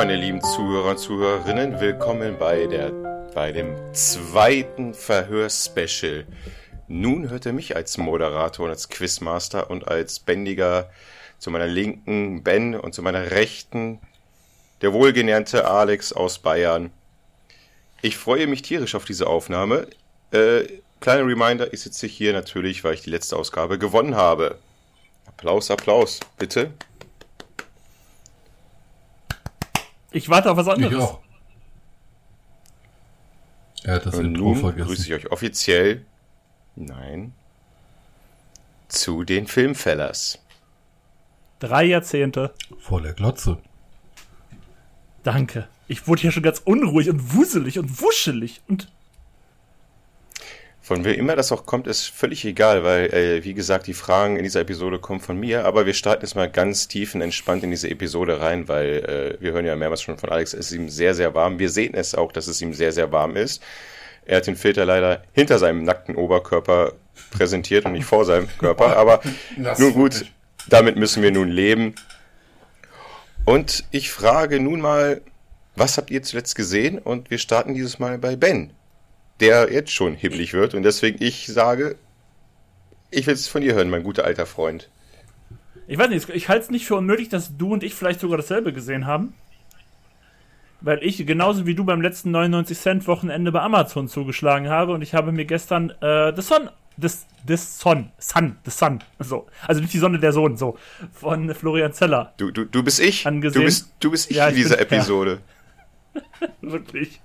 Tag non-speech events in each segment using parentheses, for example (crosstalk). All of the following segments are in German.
meine lieben Zuhörer und Zuhörerinnen, willkommen bei, der, bei dem zweiten Verhörspecial. Nun hört ihr mich als Moderator und als Quizmaster und als Bändiger zu meiner linken Ben und zu meiner rechten der wohlgenährte Alex aus Bayern. Ich freue mich tierisch auf diese Aufnahme. Äh, kleiner Reminder, ich sitze hier natürlich, weil ich die letzte Ausgabe gewonnen habe. Applaus, Applaus, bitte. Ich warte auf was anderes. Ich auch. Er hat das Und Intro nun vergessen. grüße ich euch offiziell Nein. Zu den Filmfellers. Drei Jahrzehnte. Vor der Glotze. Danke. Ich wurde hier schon ganz unruhig und wuselig und wuschelig und. Von wer immer das auch kommt, ist völlig egal, weil, äh, wie gesagt, die Fragen in dieser Episode kommen von mir, aber wir starten jetzt mal ganz tief und entspannt in diese Episode rein, weil äh, wir hören ja mehrmals schon von Alex, es ist ihm sehr, sehr warm. Wir sehen es auch, dass es ihm sehr, sehr warm ist. Er hat den Filter leider hinter seinem nackten Oberkörper präsentiert und nicht vor seinem Körper. Aber (laughs) nun gut, damit müssen wir nun leben. Und ich frage nun mal, was habt ihr zuletzt gesehen? Und wir starten dieses Mal bei Ben, der jetzt schon hibbelig wird. Und deswegen ich sage, ich will es von dir hören, mein guter alter Freund. Ich weiß nicht, ich halte es nicht für unmöglich, dass du und ich vielleicht sogar dasselbe gesehen haben. Weil ich genauso wie du beim letzten 99 Cent Wochenende bei Amazon zugeschlagen habe und ich habe mir gestern äh, The Son das das Son Sun The Sun so. Also nicht die Sonne der Sohn so. Von Florian Zeller du du, du bist ich? Angesehen. du bist du bist ich ja, in dieser Episode. (laughs) Wirklich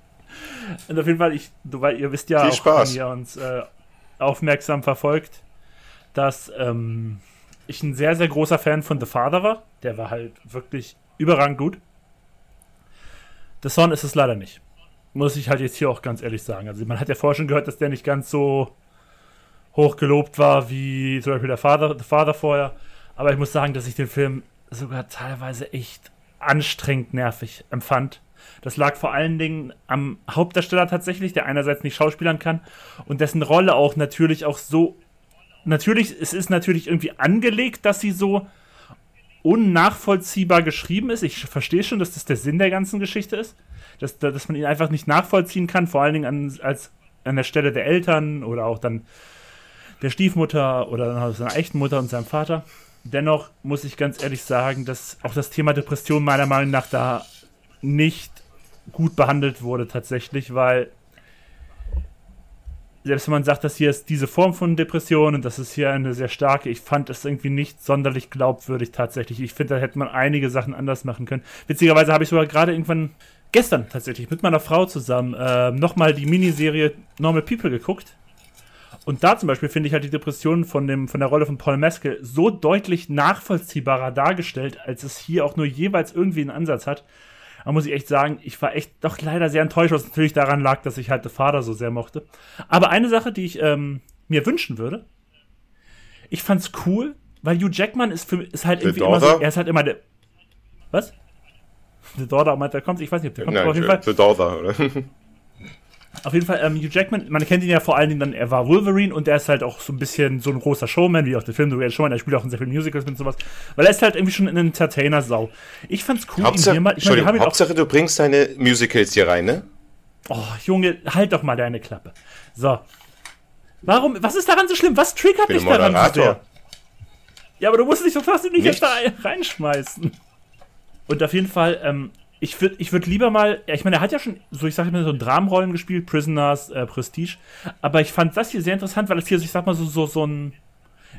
und auf jeden Fall ich weil ihr wisst ja Viel auch Spaß. wenn ihr uns äh, aufmerksam verfolgt dass ähm, ich ein sehr sehr großer Fan von The Father war der war halt wirklich überragend gut The Son ist es leider nicht. Muss ich halt jetzt hier auch ganz ehrlich sagen. Also man hat ja vorher schon gehört, dass der nicht ganz so hoch gelobt war wie zum Beispiel der Vater, der Vater vorher. Aber ich muss sagen, dass ich den Film sogar teilweise echt anstrengend nervig empfand. Das lag vor allen Dingen am Hauptdarsteller tatsächlich, der einerseits nicht schauspielern kann und dessen Rolle auch natürlich auch so. Natürlich, es ist natürlich irgendwie angelegt, dass sie so unnachvollziehbar geschrieben ist. Ich verstehe schon, dass das der Sinn der ganzen Geschichte ist. Dass, dass man ihn einfach nicht nachvollziehen kann, vor allen Dingen an, als, an der Stelle der Eltern oder auch dann der Stiefmutter oder seiner echten Mutter und seinem Vater. Dennoch muss ich ganz ehrlich sagen, dass auch das Thema Depression meiner Meinung nach da nicht gut behandelt wurde tatsächlich, weil selbst wenn man sagt, dass hier ist diese Form von Depression und das ist hier eine sehr starke, ich fand es irgendwie nicht sonderlich glaubwürdig tatsächlich. Ich finde, da hätte man einige Sachen anders machen können. Witzigerweise habe ich sogar gerade irgendwann gestern tatsächlich mit meiner Frau zusammen äh, nochmal die Miniserie Normal People geguckt. Und da zum Beispiel finde ich halt die Depression von, dem, von der Rolle von Paul Meskel so deutlich nachvollziehbarer dargestellt, als es hier auch nur jeweils irgendwie einen Ansatz hat. Da muss ich echt sagen, ich war echt doch leider sehr enttäuscht, was natürlich daran lag, dass ich halt The Vater so sehr mochte. Aber eine Sache, die ich ähm, mir wünschen würde, ich fand's cool, weil Hugh Jackman ist, für, ist halt irgendwie immer so, er ist halt immer der. Was? The Daughter meint, der kommt, ich weiß nicht, ob der kommt, Nein, auf jeden Fall. The Daughter, oder? (laughs) Auf jeden Fall, ähm, Hugh Jackman, man kennt ihn ja vor allen Dingen dann, er war Wolverine und er ist halt auch so ein bisschen so ein großer Showman, wie auch der Film The Great Showman, er spielt auch in sehr vielen Musicals und sowas, weil er ist halt irgendwie schon ein Entertainer-Sau. Ich fand's cool, Hauptsache, ihn hier mal, ich meine, Hauptsache du bringst deine Musicals hier rein, ne? Oh, Junge, halt doch mal deine Klappe. So. Warum, was ist daran so schlimm? Was triggert dich daran so sehr? Ja, aber du musst dich doch trotzdem nicht jetzt da reinschmeißen. Und auf jeden Fall, ähm, ich würde ich würd lieber mal, ja, ich meine, er hat ja schon, so ich sage mal, so Dramenrollen gespielt, Prisoners, äh, Prestige, aber ich fand das hier sehr interessant, weil es hier, ich sag mal, so, so, so ein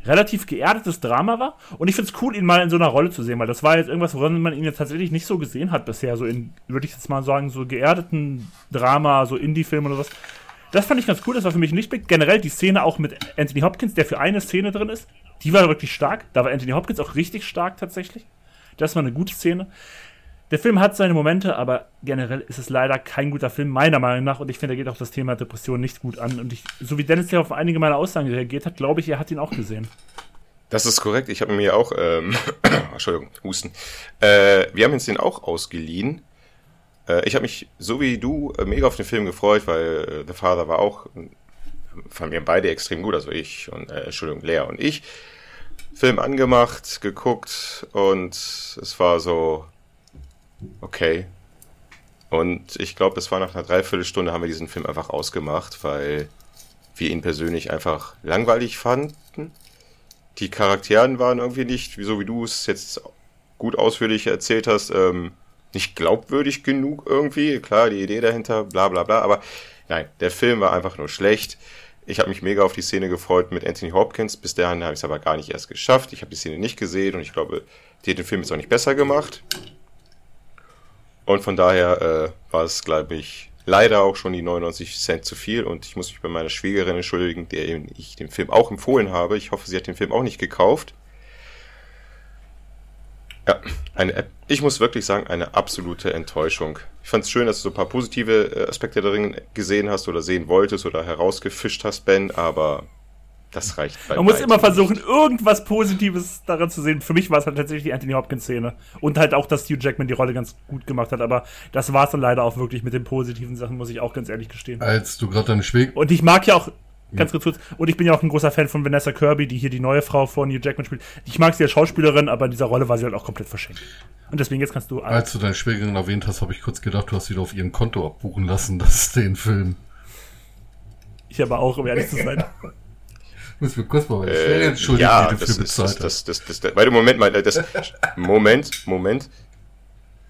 relativ geerdetes Drama war und ich finde es cool, ihn mal in so einer Rolle zu sehen, weil das war jetzt irgendwas, woran man ihn jetzt tatsächlich nicht so gesehen hat bisher, so in, würde ich jetzt mal sagen, so geerdeten Drama, so Indie-Film oder was. Das fand ich ganz cool, das war für mich ein Lichtblick. Generell die Szene auch mit Anthony Hopkins, der für eine Szene drin ist, die war wirklich stark. Da war Anthony Hopkins auch richtig stark tatsächlich. Das war eine gute Szene. Der Film hat seine Momente, aber generell ist es leider kein guter Film, meiner Meinung nach. Und ich finde, er geht auch das Thema Depression nicht gut an. Und ich, so wie Dennis ja auf einige meiner Aussagen reagiert hat, glaube ich, er hat ihn auch gesehen. Das ist korrekt. Ich habe mir auch, ähm, (coughs) Entschuldigung, Husten. Äh, wir haben uns den auch ausgeliehen. Äh, ich habe mich, so wie du, äh, mega auf den Film gefreut, weil äh, The Father war auch, fanden wir beide extrem gut, also ich und, äh, Entschuldigung, Lea und ich. Film angemacht, geguckt und es war so, okay, Und ich glaube, es war nach einer Dreiviertelstunde haben wir diesen Film einfach ausgemacht, weil wir ihn persönlich einfach langweilig fanden. Die Charakteren waren irgendwie nicht, so wie du es jetzt gut ausführlich erzählt hast, ähm, nicht glaubwürdig genug irgendwie. Klar, die Idee dahinter, bla bla bla, aber nein, der Film war einfach nur schlecht. Ich habe mich mega auf die Szene gefreut mit Anthony Hopkins. Bis dahin habe ich es aber gar nicht erst geschafft. Ich habe die Szene nicht gesehen und ich glaube, die hat den Film jetzt auch nicht besser gemacht. Und von daher äh, war es, glaube ich, leider auch schon die 99 Cent zu viel. Und ich muss mich bei meiner Schwiegerin entschuldigen, der ich den Film auch empfohlen habe. Ich hoffe, sie hat den Film auch nicht gekauft. Ja, eine, ich muss wirklich sagen, eine absolute Enttäuschung. Ich fand es schön, dass du so ein paar positive äh, Aspekte darin gesehen hast oder sehen wolltest oder herausgefischt hast, Ben, aber das reicht bei Man muss immer versuchen, nicht. irgendwas Positives daran zu sehen. Für mich war es halt tatsächlich die Anthony Hopkins-Szene. Und halt auch, dass Hugh Jackman die Rolle ganz gut gemacht hat. Aber das war es dann leider auch wirklich mit den positiven Sachen, muss ich auch ganz ehrlich gestehen. Als du gerade deine Schwägerin. Und ich mag ja auch, Ganz kurz, kurz. Und ich bin ja auch ein großer Fan von Vanessa Kirby, die hier die neue Frau von Hugh Jackman spielt. Ich mag sie als Schauspielerin, aber in dieser Rolle war sie halt auch komplett verschenkt. Und deswegen jetzt kannst du. Als du deine Schwägerin erwähnt hast, habe ich kurz gedacht, du hast wieder auf ihrem Konto abbuchen lassen, (laughs) das ist den Film. Ich aber auch, um ehrlich zu sein. (laughs) muss mir kurz mal äh, entschuldigen, ja, die dafür bezahlt das, das, das, das, Weil, Moment mal, das, Moment, Moment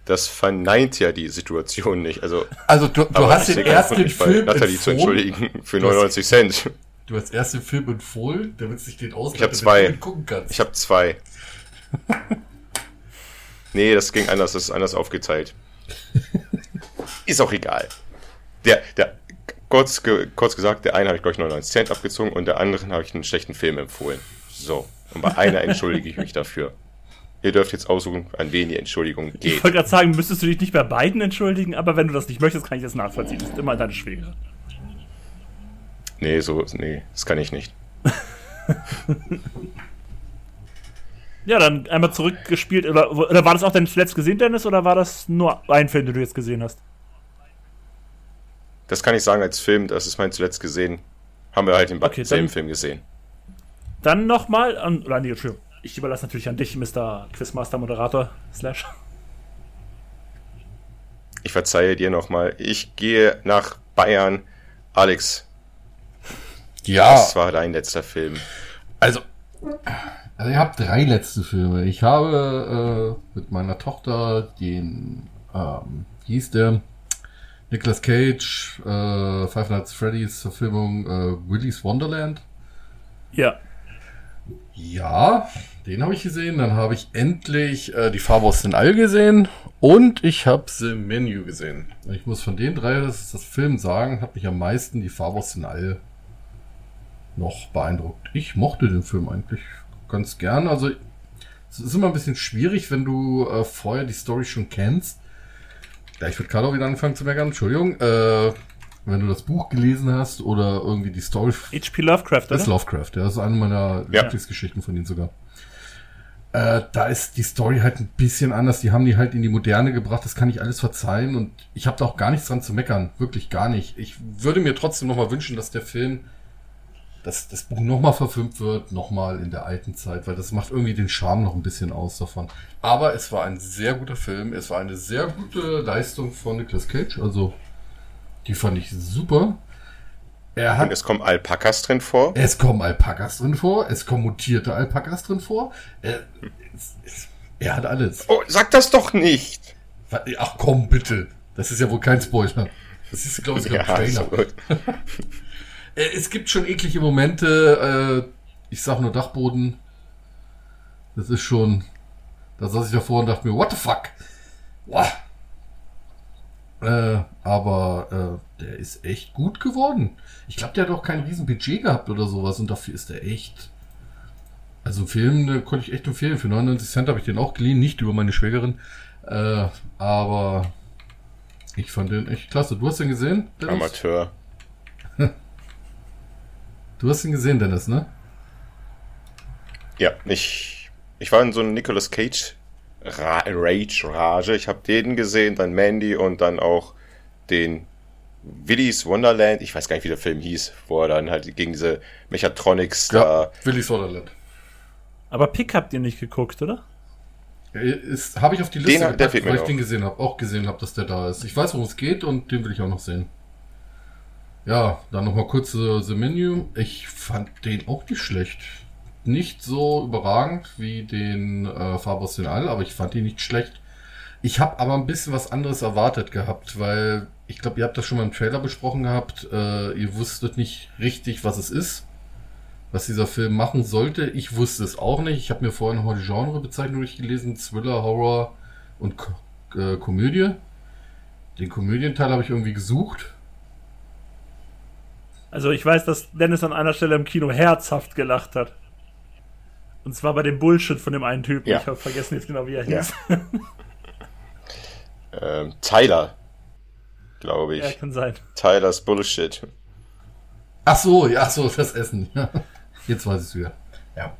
das verneint ja die Situation nicht. Also, also du, du hast den ersten Film Natalie zu entschuldigen für 99 Cent. Du hast erst den Film empfohlen, damit sich den ausleihen, ich habe zwei. gucken kannst. Ich habe zwei. (laughs) nee, das ging anders, das ist anders aufgeteilt. ist auch egal. Der, der, kurz, kurz gesagt, der eine habe ich, glaube ich, 99 Cent abgezogen und der anderen habe ich einen schlechten Film empfohlen. So. Und bei einer entschuldige ich mich dafür. Ihr dürft jetzt aussuchen, an wen die Entschuldigung geht. Ich wollte gerade sagen, müsstest du dich nicht bei beiden entschuldigen, aber wenn du das nicht möchtest, kann ich das nachvollziehen. Das ist immer deine Schwägerin. Nee, so, nee, das kann ich nicht. (laughs) ja, dann einmal zurückgespielt. Oder, oder war das auch dein zuletzt gesehen, Dennis, oder war das nur ein Film, den du jetzt gesehen hast? Das kann ich sagen als Film, das ist mein zuletzt gesehen. Haben wir halt im okay, selben Film gesehen. Dann nochmal, oder nee, Entschuldigung. Ich überlasse natürlich an dich, Mr. Quizmaster Moderator Slash. Ich verzeihe dir nochmal. Ich gehe nach Bayern. Alex. Ja. Was war dein letzter Film? Also, also ich habe drei letzte Filme. Ich habe äh, mit meiner Tochter den, ähm, wie hieß der? Nicolas Cage, äh, Five Nights Freddy's Verfilmung äh, Willy's Wonderland. Ja. Ja, den habe ich gesehen. Dann habe ich endlich äh, die Farbe aus den All gesehen. Und ich habe The Menu gesehen. Ich muss von den drei, das ist das Film sagen, hat mich am meisten die Farbe aus den All noch beeindruckt. Ich mochte den Film eigentlich ganz gern. Also es ist immer ein bisschen schwierig, wenn du äh, vorher die Story schon kennst. Ja, ich würde gerade auch wieder anfangen zu meckern. Entschuldigung. Äh, wenn du das Buch gelesen hast oder irgendwie die Story. H.P. Lovecraft, oder? Das ist Lovecraft, ja. Das ist eine meiner ja. Lieblingsgeschichten von ihm sogar. Äh, da ist die Story halt ein bisschen anders. Die haben die halt in die Moderne gebracht. Das kann ich alles verzeihen und ich habe da auch gar nichts dran zu meckern. Wirklich gar nicht. Ich würde mir trotzdem nochmal wünschen, dass der Film, dass das Buch nochmal verfilmt wird, nochmal in der alten Zeit, weil das macht irgendwie den Charme noch ein bisschen aus davon. Aber es war ein sehr guter Film. Es war eine sehr gute Leistung von Nicolas Cage. Also die fand ich super. Er hat, Und es kommen Alpakas drin vor. Es kommen Alpakas drin vor. Es kommen mutierte Alpakas drin vor. Er, er hat alles. Oh, sag das doch nicht. Ach komm, bitte. Das ist ja wohl kein Spoiler. Das ist, glaube ich, sogar ein Trailer. Äh, (laughs) es gibt schon eklige Momente. Äh, ich sag nur Dachboden. Das ist schon. Da saß ich davor und dachte mir, what the fuck? Wow. Äh, aber äh, der ist echt gut geworden. Ich glaube, der hat auch kein Riesenbudget gehabt oder sowas und dafür ist er echt. Also einen Film den konnte ich echt empfehlen. Für 99 Cent habe ich den auch geliehen, nicht über meine Schwägerin. Äh, aber ich fand den echt klasse. Du hast den gesehen? Dennis? Amateur. Du hast ihn gesehen, Dennis, ne? Ja, ich, ich war in so einem Nicolas Cage Ra Rage, Rage. Ich habe den gesehen, dann Mandy und dann auch den Willy's Wonderland. Ich weiß gar nicht, wie der Film hieß, wo er dann halt gegen diese Mechatronics ja, da. Willy's Wonderland. Aber Pick habt ihr nicht geguckt, oder? Habe ich auf die Liste den, gepackt, weil ich den gesehen habe, auch gesehen habe, dass der da ist. Ich weiß, worum es geht und den will ich auch noch sehen. Ja, dann nochmal kurz uh, The Menu. Ich fand den auch nicht schlecht. Nicht so überragend wie den äh, Fabos den All, aber ich fand ihn nicht schlecht. Ich habe aber ein bisschen was anderes erwartet gehabt, weil ich glaube, ihr habt das schon mal im Trailer besprochen gehabt. Äh, ihr wusstet nicht richtig, was es ist, was dieser Film machen sollte. Ich wusste es auch nicht. Ich habe mir vorher nochmal die Genrebezeichnung durchgelesen: Thriller, Horror und Ko äh, Komödie. Den Komödienteil habe ich irgendwie gesucht. Also ich weiß, dass Dennis an einer Stelle im Kino herzhaft gelacht hat. Und zwar bei dem Bullshit von dem einen Typen. Ja. Ich habe vergessen jetzt genau, wie er hieß. Ja. (laughs) ähm, Tyler glaube ich. Ja, kann sein. Tylers Bullshit. Ach so, ja, so, das Essen. (laughs) Jetzt weiß ich es wieder. Ja.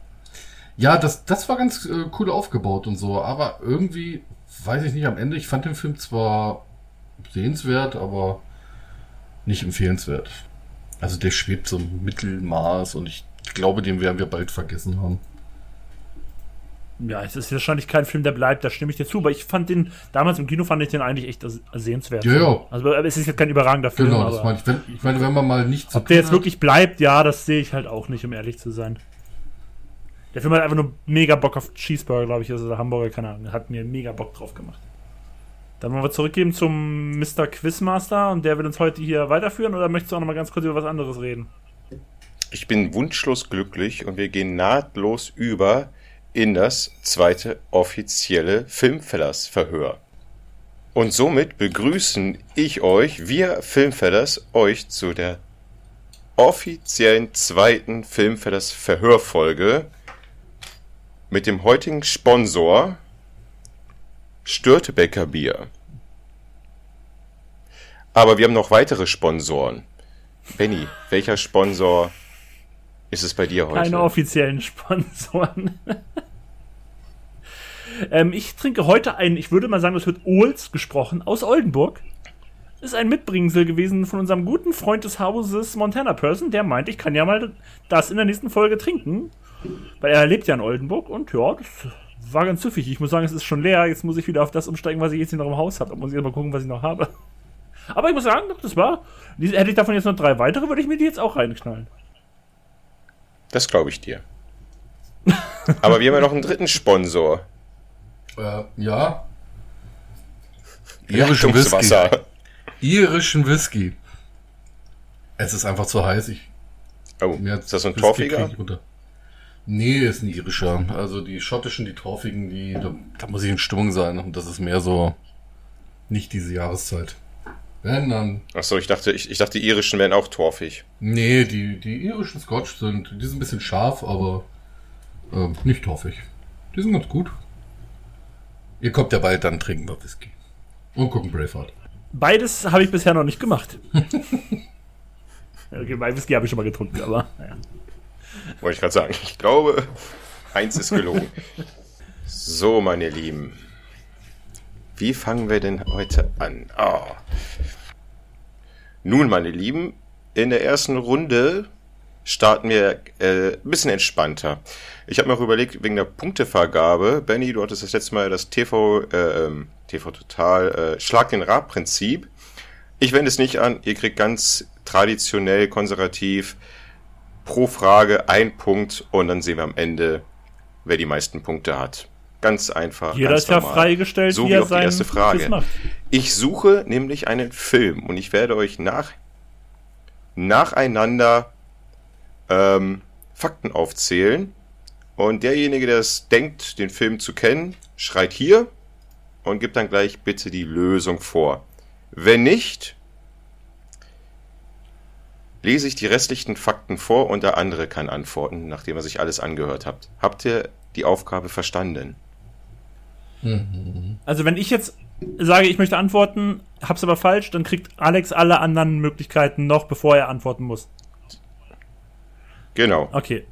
Ja, das, das war ganz äh, cool aufgebaut und so, aber irgendwie, weiß ich nicht, am Ende, ich fand den Film zwar sehenswert, aber nicht empfehlenswert. Also der schwebt so im Mittelmaß und ich glaube, den werden wir bald vergessen haben. Ja, es ist wahrscheinlich kein Film, der bleibt, da stimme ich dir zu, aber ich fand den, damals im Kino fand ich den eigentlich echt sehenswert. Ja, ja. Also es ist jetzt kein überragender Film. Genau, das meine ich. Wenn, ich meine, wenn man mal nicht Ob der jetzt hat. wirklich bleibt, ja, das sehe ich halt auch nicht, um ehrlich zu sein. Der Film hat einfach nur mega Bock auf Cheeseburger, glaube ich, also Hamburger, keine Ahnung, hat mir mega Bock drauf gemacht. Dann wollen wir zurückgeben zum Mr. Quizmaster und der will uns heute hier weiterführen oder möchtest du auch noch mal ganz kurz über was anderes reden? Ich bin wunschlos glücklich und wir gehen nahtlos über in das zweite offizielle Filmfellers-Verhör. Und somit begrüßen ich euch, wir Filmfellers, euch zu der offiziellen zweiten Filmfellers Verhörfolge mit dem heutigen Sponsor Störtebecker Bier. Aber wir haben noch weitere Sponsoren. Benny, welcher Sponsor ist es bei dir heute? Keine offiziellen Sponsoren. ähm, ich trinke heute einen, ich würde mal sagen, das wird Ohls gesprochen, aus Oldenburg. Ist ein Mitbringsel gewesen von unserem guten Freund des Hauses Montana Person, der meint, ich kann ja mal das in der nächsten Folge trinken. Weil er lebt ja in Oldenburg und ja, das war ganz süffig. Ich muss sagen, es ist schon leer. Jetzt muss ich wieder auf das umsteigen, was ich jetzt hier noch im Haus habe. Da muss ich mal gucken, was ich noch habe. Aber ich muss sagen, das war. Hätte ich davon jetzt noch drei weitere, würde ich mir die jetzt auch reinknallen. Das glaube ich dir. Aber wir haben ja noch einen dritten Sponsor. Äh, ja. Irischen Whisky. Irischen Whisky. Es ist einfach zu heiß. Ich, oh, ist das so ein Torfiger? Nee, ist ein irischer. Also die schottischen, die torfigen, die, da, da muss ich in Stimmung sein. Und das ist mehr so nicht diese Jahreszeit. Wenn dann. Achso, ich dachte, ich, ich dachte, die irischen wären auch torfig. Nee, die, die irischen Scotch sind, die sind ein bisschen scharf, aber äh, nicht torfig. Die sind ganz gut. Ihr kommt ja bald, dann trinken wir Whisky. Und gucken Braveheart. Beides habe ich bisher noch nicht gemacht. (laughs) okay, bei Whisky habe ich schon mal getrunken, aber naja. Wollte ich gerade sagen. Ich glaube, eins ist gelungen. so, meine Lieben. Wie fangen wir denn heute an? Oh. Nun, meine Lieben, in der ersten Runde starten wir äh, ein bisschen entspannter. Ich habe mir auch überlegt, wegen der Punktevergabe, Benny, du hattest das letzte Mal das TV, äh, ähm, TV Total äh, Schlag den Rad-Prinzip. Ich wende es nicht an, ihr kriegt ganz traditionell, konservativ pro Frage ein Punkt und dann sehen wir am Ende, wer die meisten Punkte hat. Ganz einfach. Jeder ganz ist ja freigestellt, so wie, wie auch die erste Frage. Ich suche nämlich einen Film und ich werde euch nach, nacheinander ähm, Fakten aufzählen. Und derjenige, der es denkt, den Film zu kennen, schreit hier und gibt dann gleich bitte die Lösung vor. Wenn nicht, lese ich die restlichen Fakten vor und der andere kann antworten, nachdem er sich alles angehört hat. Habt ihr die Aufgabe verstanden? Also wenn ich jetzt sage, ich möchte antworten, hab's aber falsch, dann kriegt Alex alle anderen Möglichkeiten noch, bevor er antworten muss. Genau. Okay.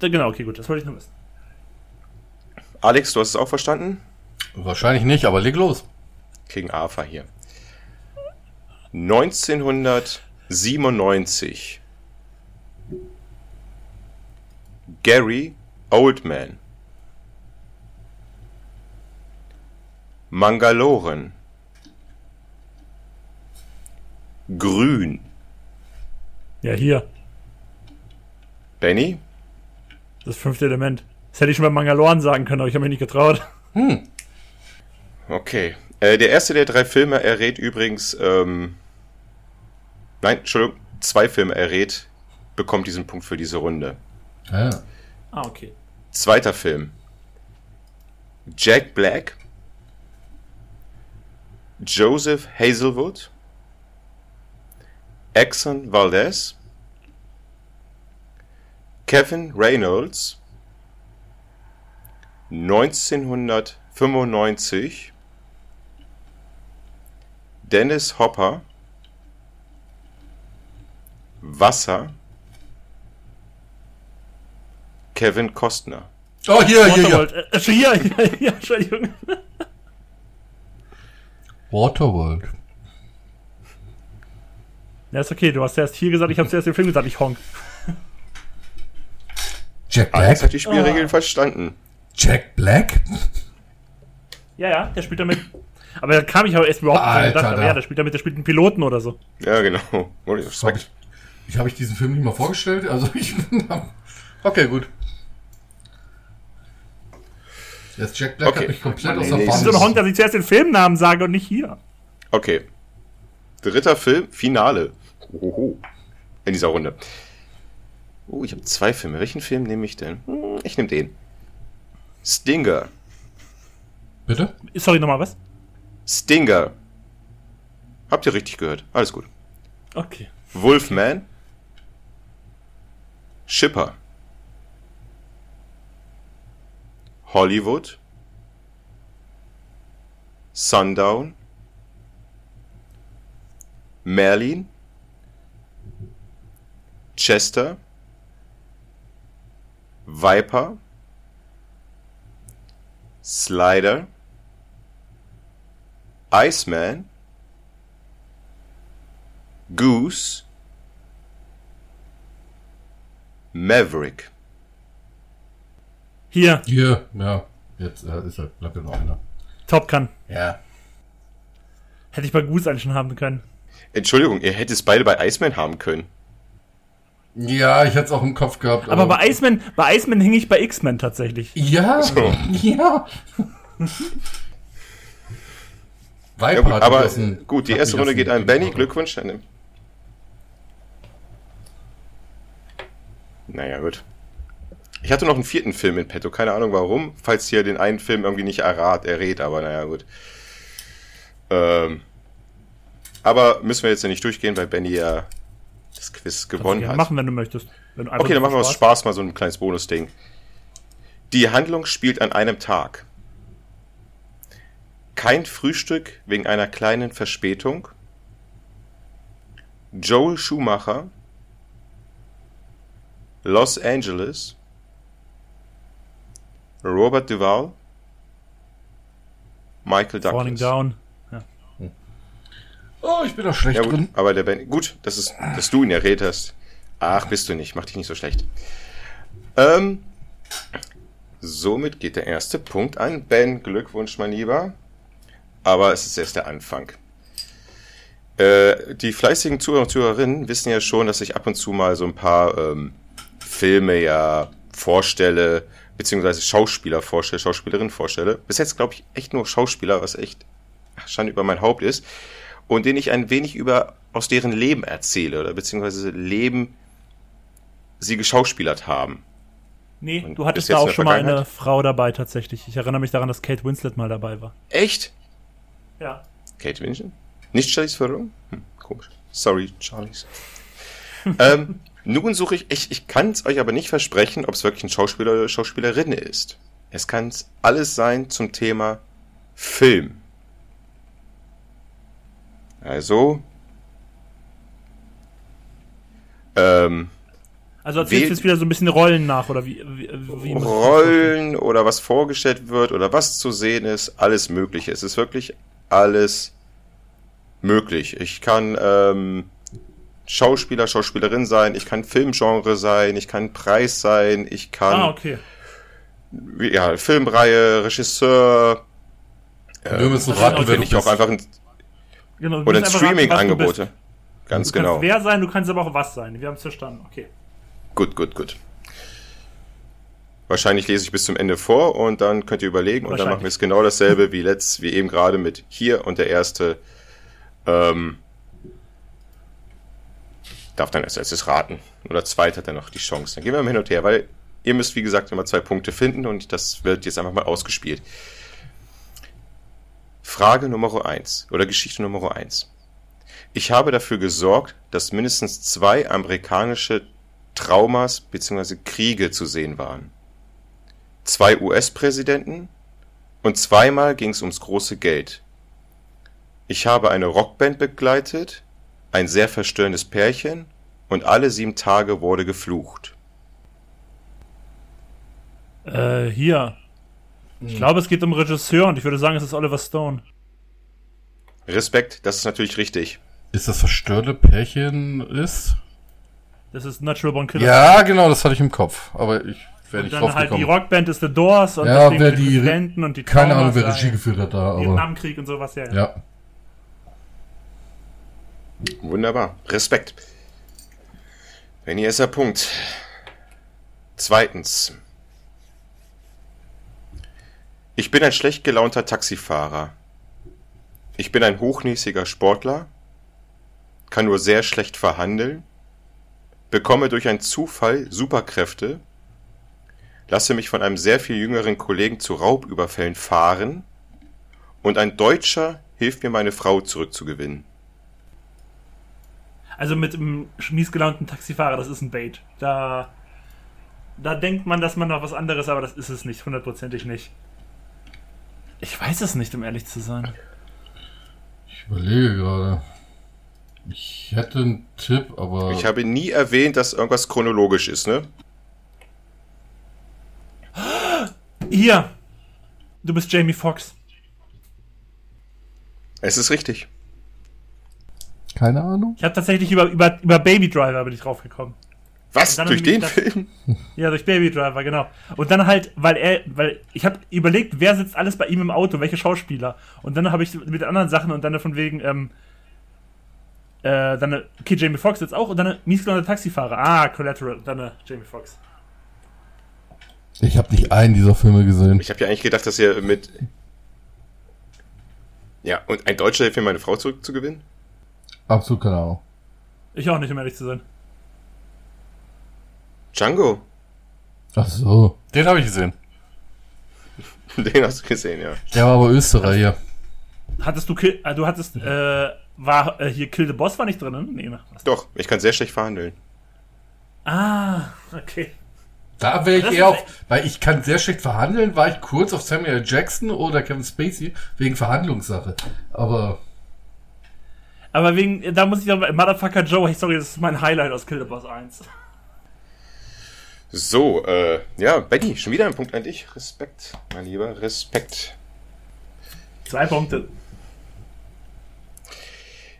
Genau, okay, gut, das wollte ich nur wissen. Alex, du hast es auch verstanden? Wahrscheinlich nicht, aber leg los. King Arthur hier. 1997. Gary Oldman Mangaloren. Grün. Ja, hier. Benny? Das fünfte Element. Das hätte ich schon bei Mangaloren sagen können, aber ich habe mich nicht getraut. Hm. Okay. Äh, der erste der drei Filme errät übrigens, ähm, nein, Entschuldigung, zwei Filme errät, bekommt diesen Punkt für diese Runde. Ah, ah okay. Zweiter Film. Jack Black. Joseph Hazelwood. Exxon Valdez. Kevin Reynolds. 1995 Dennis Hopper Wasser Kevin Costner. Oh, hier, hier, hier. Äh, hier, (laughs) hier, hier, Entschuldigung. Waterworld. Ja, ist okay, du hast erst hier gesagt, ich habe zuerst den Film gesagt, ich honk. Jack Black? Alex hat die Spielregeln oh. verstanden. Jack Black? Ja, ja, der spielt damit. Aber da kam ich aber erst überhaupt nicht gedacht, aber ja, der spielt damit, der spielt einen Piloten oder so. Ja, genau. Ich, hab ich, ich habe ich diesen Film nicht mal vorgestellt, also (laughs) ich. okay, gut. Jetzt Jack Black okay. hat mich komplett aus der Bahn. so ein Honk, dass ich zuerst den Filmnamen sage und nicht hier. Okay. Dritter Film, Finale. Oho. In dieser Runde. Oh, ich habe zwei Filme. Welchen Film nehme ich denn? Hm, ich nehme den. Stinger. Bitte? Sorry, nochmal was? Stinger. Habt ihr richtig gehört? Alles gut. Okay. Wolfman. Shipper. Hollywood. Sundown. Merlin. Chester. Viper. Slider, Iceman, Goose, Maverick. Hier. Hier, ja. Jetzt äh, ist halt, bleibt ja noch einer. Top Gun. Ja. Hätte ich bei Goose eigentlich schon haben können. Entschuldigung, ihr hättet es beide bei Iceman haben können. Ja, ich hätte es auch im Kopf gehabt. Aber, aber bei Iceman, bei Iceman hing ich bei X-Men tatsächlich. Ja, so. (laughs) ja. ja gut, aber gut, die erste Runde geht an Benny. Glückwunsch. Dann naja, gut. Ich hatte noch einen vierten Film in petto, keine Ahnung warum, falls hier den einen Film irgendwie nicht errat, errät, aber naja, gut. Ähm, aber müssen wir jetzt ja nicht durchgehen, weil Benny ja das Quiz gewonnen hat. machen, wenn du möchtest. Wenn du okay, dann machen wir aus Spaß mal so ein kleines Bonus-Ding. Die Handlung spielt an einem Tag. Kein Frühstück wegen einer kleinen Verspätung. Joel Schumacher. Los Angeles. Robert Duvall. Michael Douglas. Falling Down. Oh, ich bin doch schlecht ja, gut, drin. Aber der Ben, gut, das ist, dass du ihn errät hast. Ach, bist du nicht, mach dich nicht so schlecht. Ähm, somit geht der erste Punkt an Ben. Glückwunsch, mein Lieber. Aber es ist erst der Anfang. Äh, die fleißigen Zuhörer und Zuhörerinnen wissen ja schon, dass ich ab und zu mal so ein paar ähm, Filme ja vorstelle, beziehungsweise Schauspieler vorstelle, Schauspielerinnen vorstelle. Bis jetzt glaube ich echt nur Schauspieler, was echt Schande über mein Haupt ist und den ich ein wenig über aus deren Leben erzähle oder beziehungsweise Leben sie geschauspielert haben. Nee, und du hattest da auch schon mal eine Frau dabei tatsächlich. Ich erinnere mich daran, dass Kate Winslet mal dabei war. Echt? Ja. Kate Winslet? Nicht Charlize Theron? Hm, komisch. Sorry, Charlize. Ähm, nun suche ich, ich, ich kann es euch aber nicht versprechen, ob es wirklich ein Schauspieler oder Schauspielerin ist. Es kann alles sein zum Thema Film. Also. Ähm, also erzählst du jetzt wieder so ein bisschen Rollen nach, oder wie? wie, wie Rollen oder was vorgestellt wird oder was zu sehen ist, alles Mögliche. Es ist wirklich alles möglich. Ich kann ähm, Schauspieler, Schauspielerin sein, ich kann Filmgenre sein, ich kann Preis sein, ich kann ah, okay. ja, Filmreihe, Regisseur, Äh, wir müssen raten, wenn ich auch einfach ein, genau, oder ein Streaming-Angebote. Ganz du genau. kannst wer sein, du kannst aber auch was sein. Wir haben es verstanden. Okay. Gut, gut, gut. Wahrscheinlich lese ich bis zum Ende vor und dann könnt ihr überlegen und dann machen wir es genau dasselbe wie letzt, wie eben gerade mit hier und der erste ähm, darf dann als erstes raten. Oder zweit hat er noch die Chance. Dann gehen wir mal hin und her, weil ihr müsst, wie gesagt, immer zwei Punkte finden und das wird jetzt einfach mal ausgespielt. Frage Nummer eins oder Geschichte Nummer eins. Ich habe dafür gesorgt, dass mindestens zwei amerikanische Traumas bzw. Kriege zu sehen waren. Zwei US-Präsidenten und zweimal ging es ums große Geld. Ich habe eine Rockband begleitet, ein sehr verstörendes Pärchen und alle sieben Tage wurde geflucht. Äh, hier. Ich hm. glaube, es geht um Regisseur und ich würde sagen, es ist Oliver Stone. Respekt, das ist natürlich richtig. Ist das verstörte Pärchen ist? Das ist Natural Born Killer. Ja, genau, das hatte ich im Kopf. Aber ich werde nicht drauf halt die Rockband ist The Doors und ja, wer die, Präsidenten und die Keine Ahnung, wer Regie geführt hat da. Aber Vietnamkrieg und sowas, ja. Ja. Wunderbar. Respekt. Wenn ihr erster Punkt. Zweitens. Ich bin ein schlecht gelaunter Taxifahrer. Ich bin ein hochnäsiger Sportler, kann nur sehr schlecht verhandeln, bekomme durch einen Zufall Superkräfte, lasse mich von einem sehr viel jüngeren Kollegen zu Raubüberfällen fahren und ein Deutscher hilft mir, meine Frau zurückzugewinnen. Also mit einem mies Taxifahrer, das ist ein Bait. Da, da denkt man, dass man noch was anderes, aber das ist es nicht, hundertprozentig nicht. Ich weiß es nicht, um ehrlich zu sein. Ich überlege gerade. Ich hätte einen Tipp, aber. Ich habe nie erwähnt, dass irgendwas chronologisch ist, ne? Hier! Du bist Jamie Foxx. Es ist richtig. Keine Ahnung. Ich habe tatsächlich über, über, über Baby Driver bin ich draufgekommen. Was? Durch den das, Film? Ja, durch Baby Driver, genau. Und dann halt, weil er, weil ich habe überlegt, wer sitzt alles bei ihm im Auto, welche Schauspieler. Und dann habe ich mit anderen Sachen und dann von wegen, ähm, äh, dann, okay, Jamie Foxx jetzt auch und dann miesgelauner Taxifahrer. Ah, Collateral, dann Jamie Foxx. Ich habe nicht einen dieser Filme gesehen. Ich habe ja eigentlich gedacht, dass ihr mit. Ja, und ein Deutscher hilft mir, meine Frau zurückzugewinnen? Absolut keine Ahnung. Ich auch nicht, um ehrlich zu sein. Django. Ach so. Den habe ich gesehen. (laughs) Den hast du gesehen, ja. Der war aber Österreicher. Hattest du Kill, äh, du hattest, äh, war äh, hier Kill the Boss war nicht drin, ne? Nee, Doch, ich kann sehr schlecht verhandeln. Ah, okay. Da wäre ich eher auf, weil ich kann sehr schlecht verhandeln, war ich kurz auf Samuel Jackson oder Kevin Spacey wegen Verhandlungssache. Aber. Aber wegen, da muss ich aber, Motherfucker Joe, sorry, das ist mein Highlight aus Kill the Boss 1. So, äh, ja, Betty, schon wieder ein Punkt an dich. Respekt, mein Lieber, Respekt. Zwei Punkte.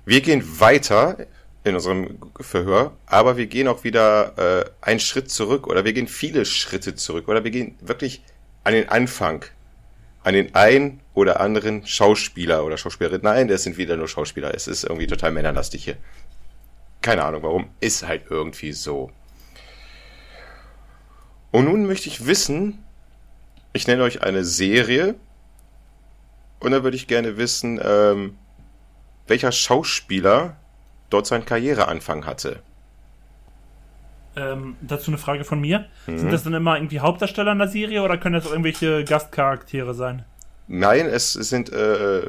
Wir gehen weiter in unserem Verhör, aber wir gehen auch wieder äh, einen Schritt zurück oder wir gehen viele Schritte zurück oder wir gehen wirklich an den Anfang, an den ein oder anderen Schauspieler oder Schauspielerin. Nein, das sind wieder nur Schauspieler. Es ist irgendwie total männerlastig hier. Keine Ahnung warum. Ist halt irgendwie so. Und nun möchte ich wissen, ich nenne euch eine Serie und dann würde ich gerne wissen, ähm, welcher Schauspieler dort seinen Karriereanfang hatte. Ähm, dazu eine Frage von mir. Mhm. Sind das dann immer irgendwie Hauptdarsteller in der Serie oder können das auch irgendwelche Gastcharaktere sein? Nein, es sind äh,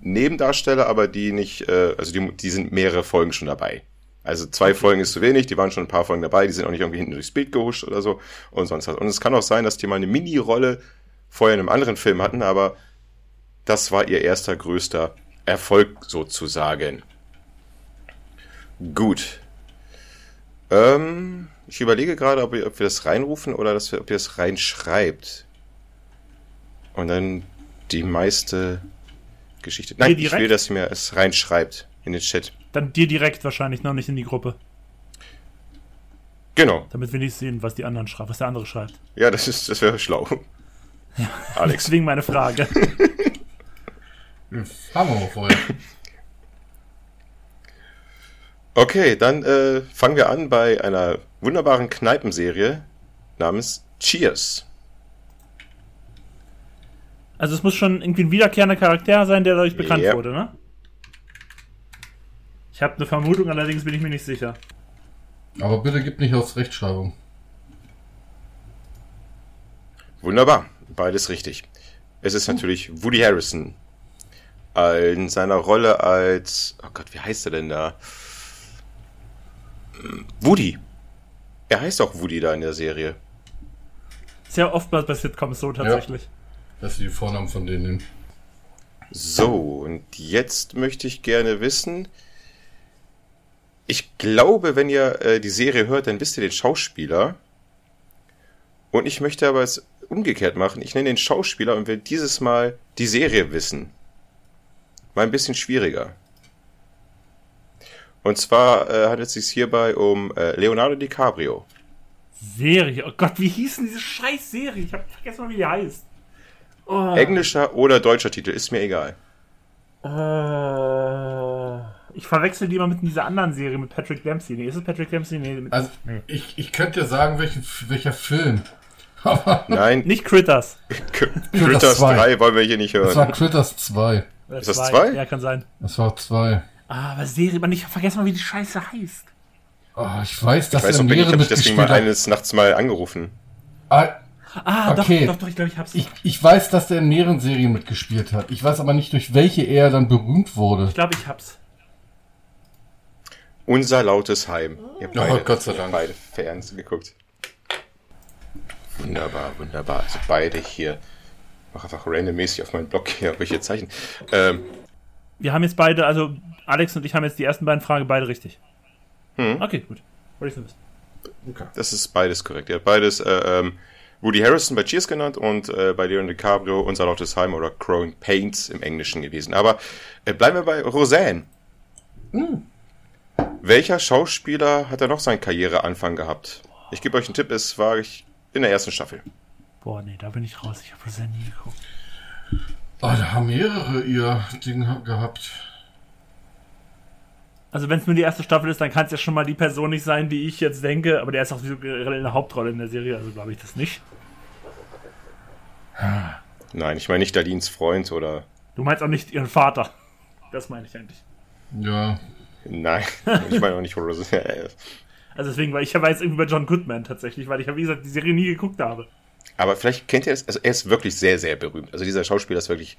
Nebendarsteller, aber die nicht, äh, also die, die sind mehrere Folgen schon dabei. Also zwei. Folgen ist zu wenig, die waren schon ein paar Folgen dabei, die sind auch nicht irgendwie hinten durchs Bild gehuscht oder so und sonst was. Und es kann auch sein, dass die mal eine Mini-Rolle vorher in einem anderen Film hatten, aber das war ihr erster größter Erfolg sozusagen. Gut. Ähm, ich überlege gerade, ob wir, ob wir das reinrufen oder dass wir, ob ihr das reinschreibt. Und dann die meiste Geschichte. Nein, ich will, dass ihr mir es reinschreibt in den Chat. Dann dir direkt wahrscheinlich, noch nicht in die Gruppe. Genau. Damit wir nicht sehen, was die anderen schreiben, was der andere schreibt. Ja, das ist, das wäre schlau. Ja, Alex. (laughs) Deswegen meine Frage. (laughs) Haben wir vorher. Okay, dann äh, fangen wir an bei einer wunderbaren Kneipenserie namens Cheers. Also es muss schon irgendwie ein wiederkehrender Charakter sein, der dadurch bekannt Ja. wurde, ne? Ich habe eine Vermutung, allerdings bin ich mir nicht sicher. Aber bitte gib nicht aufs Rechtschreibung. Wunderbar, beides richtig. Es ist natürlich Woody Harrison. In seiner Rolle als. Oh Gott, wie heißt er denn da? Woody. Er heißt auch Woody da in der Serie. Ist ja oftmals bei Sitcoms so tatsächlich. Lass die Vornamen von denen nehmen. So, und jetzt möchte ich gerne wissen. Ich glaube, wenn ihr äh, die Serie hört, dann wisst ihr den Schauspieler. Und ich möchte aber es umgekehrt machen. Ich nenne den Schauspieler und will dieses Mal die Serie wissen. War ein bisschen schwieriger. Und zwar äh, handelt es sich hierbei um äh, Leonardo DiCaprio. Serie. Oh Gott, wie hieß denn diese scheiß Serie? Ich hab vergessen mal, wie die heißt. Oh. Englischer oder deutscher Titel, ist mir egal. Oh. Ich verwechsel die immer mit dieser anderen Serie mit Patrick Dempsey. Nee, ist es Patrick Dempsey? Nee, mit, Also, nee. ich, ich könnte dir sagen, welchen, welcher Film. (laughs) Aber Nein, Nicht Critters. (laughs) Critters zwei. 3 wollen wir hier nicht das war hören. Critters 2. Oder Ist das zwei? Ja, kann sein. Das war 2. Ah, aber Serie, Mann, ich vergesse mal, wie die Scheiße heißt. Oh, ich weiß, dass Ich weiß er ich mehrere deswegen mal mitgespielt hat. eines Nachts mal angerufen. Ah, Ah, Okay. doch, doch, doch, ich glaube, ich hab's. ich, ich weiß, dass er in mehreren Serien mitgespielt hat. Ich weiß aber nicht, durch welche er dann berühmt wurde. Ich glaube, ich hab's. Unser lautes Heim. Ihr habt Oh, beide, Gott sei Dank. beide Fernsehen geguckt. Wunderbar, wunderbar. Also beide hier. Ich mache einfach randommäßig auf meinen Blog hier welche Zeichen. Ähm, Wir haben jetzt beide, also Alex und ich haben jetzt die ersten beiden Fragen beide richtig. Hm. Okay, gut. Wollte ich nur wissen. das ist beides korrekt. Ihr habt beides äh, ähm, Woody Harrison bei Cheers genannt und äh, bei Leon DiCaprio Unser lautes Heim oder Growing Pains im Englischen gewesen. Aber äh, bleiben wir bei Roseanne. Welcher Schauspieler hat da noch seinen Karriereanfang gehabt? Ich gebe euch einen Tipp, es war ich in der ersten Staffel. Boah, nee, da bin ich raus. Ich habe ja nie geguckt. Oh, da haben mehrere ihr Ding ha- gehabt. Also wenn es nur die erste Staffel ist, dann kann es ja schon mal die Person nicht sein, die ich jetzt denke. Aber der ist auch so in der Hauptrolle in der Serie, also glaube ich das nicht. Nein, ich meine nicht Dalins Freund oder. Du meinst auch nicht ihren Vater. Das meine ich eigentlich. Ja. Nein, (laughs) ich meine auch nicht (laughs) Roseanne. Also deswegen, weil ich war jetzt irgendwie bei John Goodman tatsächlich, weil ich, wie gesagt, die Serie nie geguckt habe. Aber vielleicht kennt ihr es, also er ist wirklich sehr, sehr berühmt. Also dieser Schauspieler ist wirklich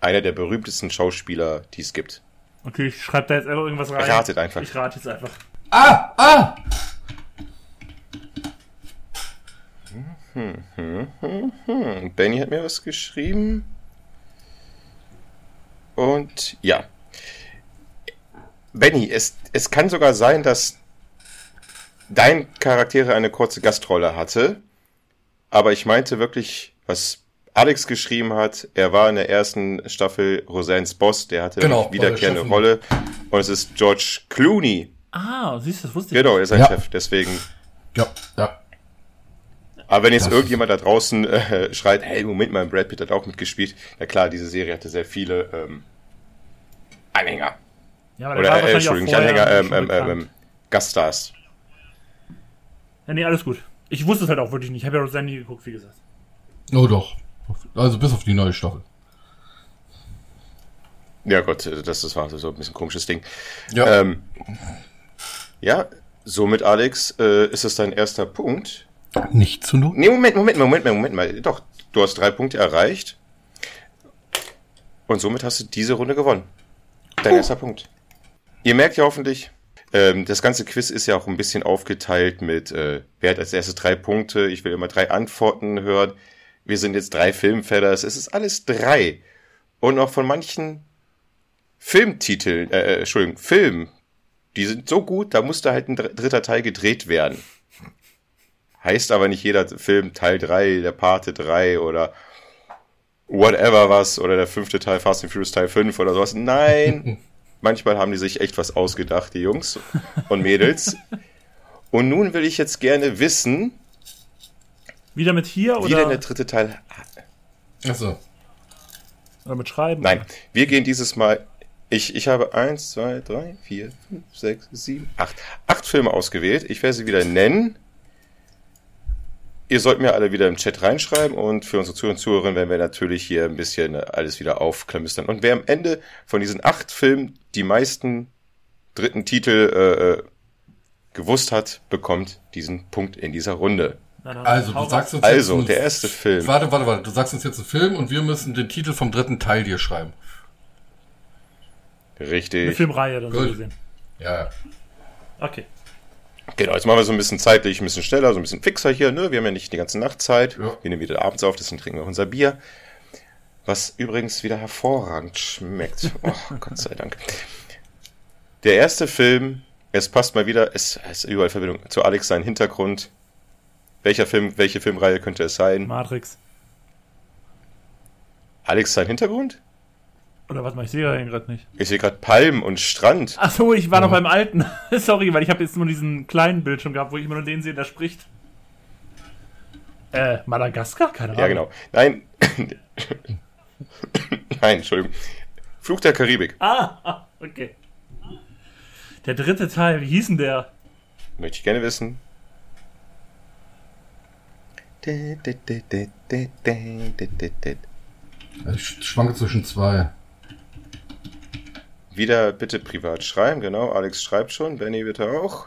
einer der berühmtesten Schauspieler, die es gibt. Okay, ich schreibe da jetzt einfach irgendwas rein. Ratet einfach. Ich rate jetzt einfach. Ah! Ah! Hm, Benny hat mir was geschrieben. Und ja. Benny, es, es kann sogar sein, dass dein Charaktere eine kurze Gastrolle hatte. Aber ich meinte wirklich, was Alex geschrieben hat. Er war in der ersten Staffel Roseannes Boss. Der hatte Genau, eine wiederkehrende. Rolle. Und es ist George Clooney. Ah, siehst du, das wusste ich. Genau, er ist ein Ja. Chef. Deswegen Ja, ja. Aber wenn jetzt Das irgendjemand da draußen äh, schreit, hey, Moment mal, Brad Pitt hat auch mitgespielt. Na klar, diese Serie hatte sehr viele ähm, Anhänger. Ja, aber der Oder, äh, Entschuldigung, nicht Anhänger, ähm, ähm, bekannt. ähm, Gaststars. Ja, nee, alles gut. Ich wusste es halt auch wirklich nicht. Ich habe ja Roseanne nie geguckt, wie gesagt. Oh doch. Also bis auf die neue Staffel. Ja Gott, äh, das, das war so ein bisschen ein komisches Ding. Ja. Ähm, ja, somit, Alex, äh, ist es dein erster Punkt. Nicht zu Not. Nee, Moment, Moment, Moment, Moment mal. Doch, du hast drei Punkte erreicht. Und somit hast du diese Runde gewonnen. Dein erster Punkt. Ihr merkt ja hoffentlich, ähm, das ganze Quiz ist ja auch ein bisschen aufgeteilt mit, äh, wer hat als erstes drei Punkte. Ich will immer drei Antworten hören. Wir sind jetzt drei Filmfellers. Es ist alles drei. Und auch von manchen Filmtiteln, äh, äh, Entschuldigung, Filmen, die sind so gut, da musste halt ein dr- dritter Teil gedreht werden. Heißt aber nicht jeder Film Teil 3, der Pate 3 oder whatever was oder der fünfte Teil Fast and Furious Teil 5 oder sowas. Nein, (laughs) manchmal haben die sich echt was ausgedacht, die Jungs und Mädels. Und nun will ich jetzt gerne wissen, Wieder mit hier wie denn oder? der dritte Teil. Achso. Oder mit Schreiben? Nein, wir gehen dieses Mal. Ich, ich habe eins, zwei, drei, vier, fünf, sechs, sieben, acht. Acht Filme ausgewählt. Ich werde sie wieder nennen. Ihr sollt mir alle wieder im Chat reinschreiben und für unsere Zuhörer und Zuhörerinnen werden wir natürlich hier ein bisschen alles wieder aufklamüstern. Und wer am Ende von diesen acht Filmen die meisten dritten Titel äh, äh gewusst hat, bekommt diesen Punkt in dieser Runde. Also, du sagst uns also der erste Film. Warte, warte, warte. Du sagst uns jetzt einen Film und wir müssen den Titel vom dritten Teil dir schreiben. Richtig. Eine Filmreihe dann so gesehen. Ja. Okay. Genau, jetzt machen wir so ein bisschen zeitlich, ein bisschen schneller, so ein bisschen fixer hier. Ne? Wir haben ja nicht die ganze Nacht Zeit. Ja. Wir nehmen wieder abends auf, deswegen trinken wir unser Bier. Was übrigens wieder hervorragend schmeckt. (laughs) Oh, Gott sei Dank. Der erste Film, es passt mal wieder, es, es ist überall Verbindung zu Alex, sein Hintergrund. Welcher Film, welche Filmreihe könnte es sein? Matrix. Alex, sein Hintergrund? Oder was mal, ich sehe ja gerade nicht. Ich sehe gerade Palmen und Strand. Ach so, ich war ja. noch beim alten. (laughs) Sorry, weil ich habe jetzt nur diesen kleinen Bildschirm gehabt, wo ich immer nur den sehe, der spricht. Äh, Madagaskar? Keine Ahnung. Ja, genau. Nein. (coughs) Nein, Entschuldigung. Fluch der Karibik. Ah, (laughs) okay. Der dritte Teil, wie hieß denn der? Möchte ich gerne wissen. Ich schwanke zwischen zwei. Wieder bitte privat schreiben, genau. Alex schreibt schon, Benny bitte auch.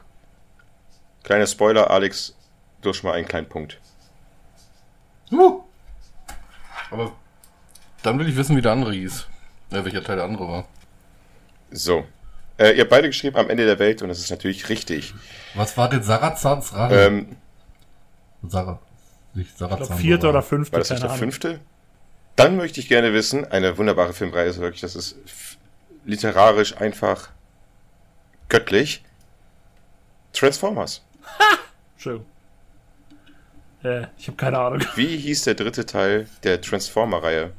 Kleiner Spoiler, Alex, du hast schon mal einen kleinen Punkt. Uh. Aber dann will ich wissen, wie der andere hieß. Ja, welcher Teil der andere war. So. Äh, ihr habt beide geschrieben am Ende der Welt und das ist natürlich richtig. Was war denn Sarazans Rache? Ähm, Sarah. Nicht Sarazan. Ich glaub, vierte oder fünfte. War das nicht der fünfte? Dann möchte ich gerne wissen, eine wunderbare Filmreihe ist wirklich, das ist literarisch einfach göttlich. Transformers. Ha! (laughs) Schön. Äh, ich habe keine Ahnung. Wie hieß der dritte Teil der Transformer-Reihe?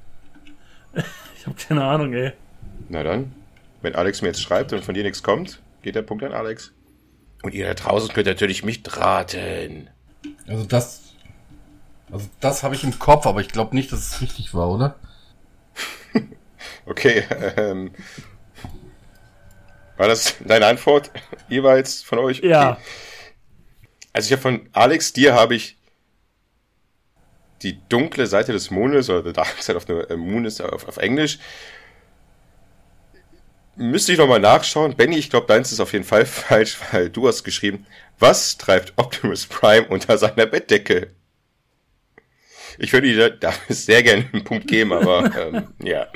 (laughs) ich habe keine Ahnung, ey. Na dann, wenn Alex mir jetzt schreibt und von dir nichts kommt, geht der Punkt an Alex. Und ihr da draußen könnt natürlich mitraten. Also das. Also das habe ich im Kopf, aber ich glaube nicht, dass es richtig war, oder? (laughs) okay, ähm, war das deine Antwort jeweils von euch? Okay. Ja. Also ich habe von Alex, dir habe ich die dunkle Seite des Mondes oder The Dark Side of the äh, Moon ist auf, auf Englisch. Müsste ich nochmal nachschauen. Benny, ich glaube, deins ist auf jeden Fall (laughs) falsch, weil du hast geschrieben, was treibt Optimus Prime unter seiner Bettdecke? Ich würde dir da sehr gerne einen Punkt geben, aber (laughs) ähm, ja.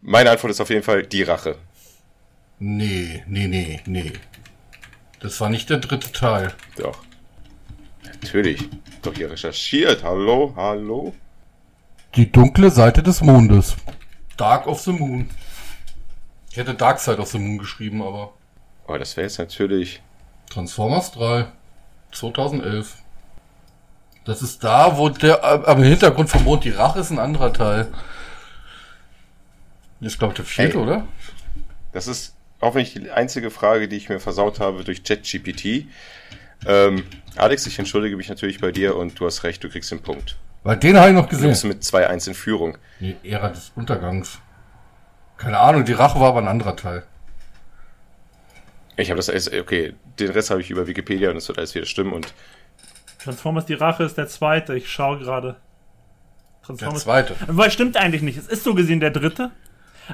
Meine Antwort ist auf jeden Fall die Rache. Nee, nee, nee, nee. Das war nicht der dritte Teil. Doch. Natürlich. Doch hier recherchiert. Hallo, hallo. Die dunkle Seite des Mondes. Dark of the Moon. Ich hätte Dark Side of the Moon geschrieben, aber. Oh, das wäre jetzt natürlich. Transformers 3. 2011. Das ist da, wo der, am Hintergrund vom Mond die Rache ist ein anderer Teil. Jetzt glaube ich der vierte, Ey, oder? Das ist hoffentlich die einzige Frage, die ich mir versaut habe durch ChatGPT. Ähm, Alex, ich entschuldige mich natürlich bei dir und du hast recht, du kriegst den Punkt. Weil den habe ich noch gesehen. Du bist mit 2-1 in Führung. Die Ära des Untergangs. Keine Ahnung, die Rache war aber ein anderer Teil. Ich habe das alles, okay, den Rest habe ich über Wikipedia und das wird alles wieder stimmen und. Transformers die Rache ist der zweite, ich schaue gerade. Transformers. Der zweite. Weil stimmt eigentlich nicht. Es ist so gesehen der dritte.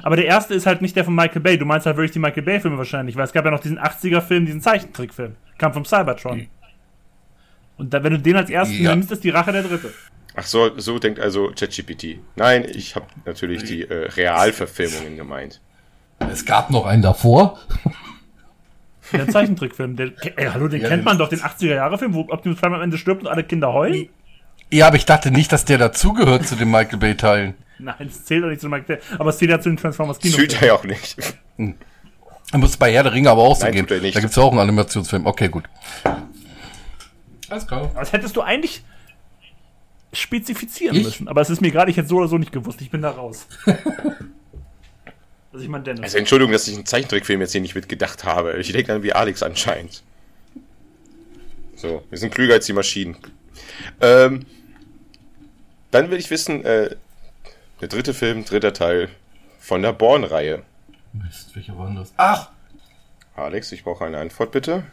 Aber der erste ist halt nicht der von Michael Bay. Du meinst halt wirklich die Michael Bay-Filme wahrscheinlich, weil es gab ja noch diesen 80er-Film, diesen Zeichentrickfilm. Kam vom Cybertron. Und da, wenn du den als ersten ja. nimmst, ist die Rache der dritte. Ach so, so denkt also ChatGPT. Nein, ich habe natürlich die äh, Realverfilmungen gemeint. Es gab noch einen davor. (laughs) Der Zeichentrickfilm. Der, ey, hallo, den ja, kennt man doch, den 80er-Jahre-Film, wo Optimus Prime am Ende stirbt und alle Kinder heulen. Ja, aber ich dachte nicht, dass der dazugehört zu den Michael Bay-Teilen. (laughs) Nein, es zählt doch nicht zu den Bay, aber es zählt ja zu den Transformers Kino. Zählt er ja auch nicht. Hm. Muss bei Herr der Ringe aber auch so Nein, gehen. Da gibt's ja auch einen Animationsfilm. Okay, gut. Alles klar. Das hättest du eigentlich spezifizieren ich? müssen. Aber es ist mir gerade jetzt so oder so nicht gewusst. Ich bin da raus. (laughs) also ich meine Dennis. Also Entschuldigung, dass ich einen Zeichentrickfilm jetzt hier nicht mitgedacht habe. Ich denke dann wie Alex anscheinend. So, wir sind klüger als die Maschinen. Ähm, dann will ich wissen, äh, Der dritte Film, dritter Teil von der Born-Reihe. Mist, welcher war denn das? Ach! Alex, ich brauche eine Antwort, bitte.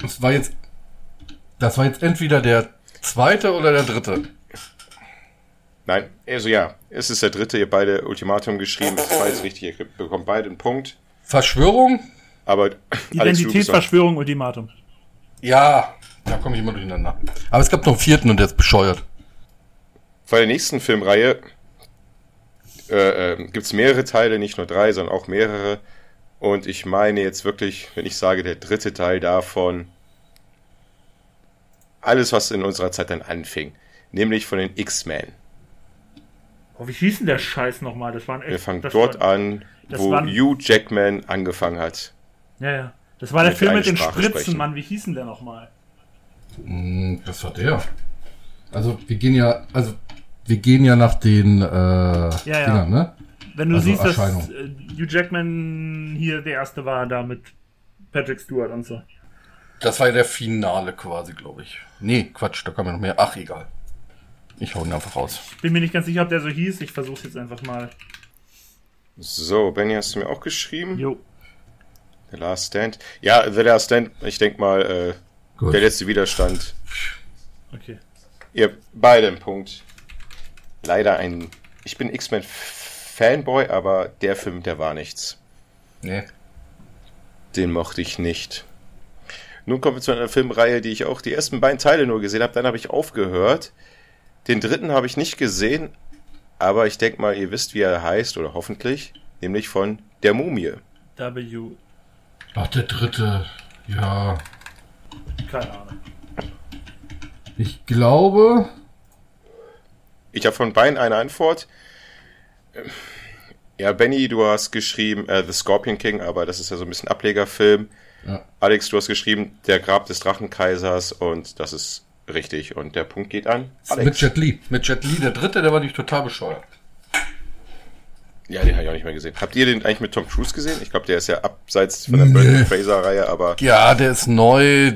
Das war jetzt. Das war jetzt entweder der zweite oder der dritte. Nein, also ja, es ist der dritte, ihr beide Ultimatum geschrieben, es war jetzt richtig, ihr bekommt beide einen Punkt. Verschwörung? Aber Identitätsverschwörung, Ultimatum. Ja, da komme ich immer durcheinander. Aber es gab noch einen vierten und der ist bescheuert. Bei der nächsten Filmreihe äh, äh, gibt es mehrere Teile, nicht nur drei, sondern auch mehrere. Und ich meine jetzt wirklich, wenn ich sage, der dritte Teil davon, alles, was in unserer Zeit dann anfing, nämlich von den X-Men. Oh, wie hieß denn der Scheiß nochmal? Das waren echt, Wir fangen dort war, an, wo waren, Hugh Jackman angefangen hat. Ja, ja. Das war der Film mit den Sprache Spritzen, sprechen. Mann. Wie hieß denn der nochmal? Hm, das war der. Also, wir gehen ja, also, wir gehen ja nach den, äh, ja, ja. Dingern, ne? Wenn du also siehst, dass äh, Hugh Jackman hier der erste war, da mit Patrick Stewart und so. Das war ja der Finale quasi, glaube ich. Nee, Quatsch, da kam ja noch mehr. Ach, egal. Ich hau ihn einfach raus. Bin mir nicht ganz sicher, ob der so hieß. Ich versuch's jetzt einfach mal. So, Benny, hast du mir auch geschrieben? Jo. The Last Stand. Ja, The Last Stand, ich denke mal, äh, der letzte Widerstand. Okay. Ihr beide einen Punkt. Leider ein. Ich bin X-Men Fanboy, aber der Film, der war nichts. Nee. Den mochte ich nicht. Nun kommen wir zu einer Filmreihe, die ich auch die ersten beiden Teile nur gesehen habe. Dann habe ich aufgehört. Den dritten habe ich nicht gesehen, aber ich denke mal, ihr wisst, wie er heißt, oder hoffentlich, nämlich von Der Mumie. W. Ach, der dritte. Ja. Keine Ahnung. Ich glaube. Ich habe von beiden eine Antwort. Ja, Benny, du hast geschrieben äh, The Scorpion King, aber das ist ja so ein bisschen Ablegerfilm. Ja. Alex, du hast geschrieben Der Grab des Drachenkaisers und das ist richtig. Und der Punkt geht an. Alex. Mit Jet Li. Mit Jet Li, der dritte, der war nicht total bescheuert. Ja, den habe ich auch nicht mehr gesehen. Habt ihr den eigentlich mit Tom Cruise gesehen? Ich glaube, der ist ja abseits von der nee. Fraser-Reihe, aber. Ja, der ist neu.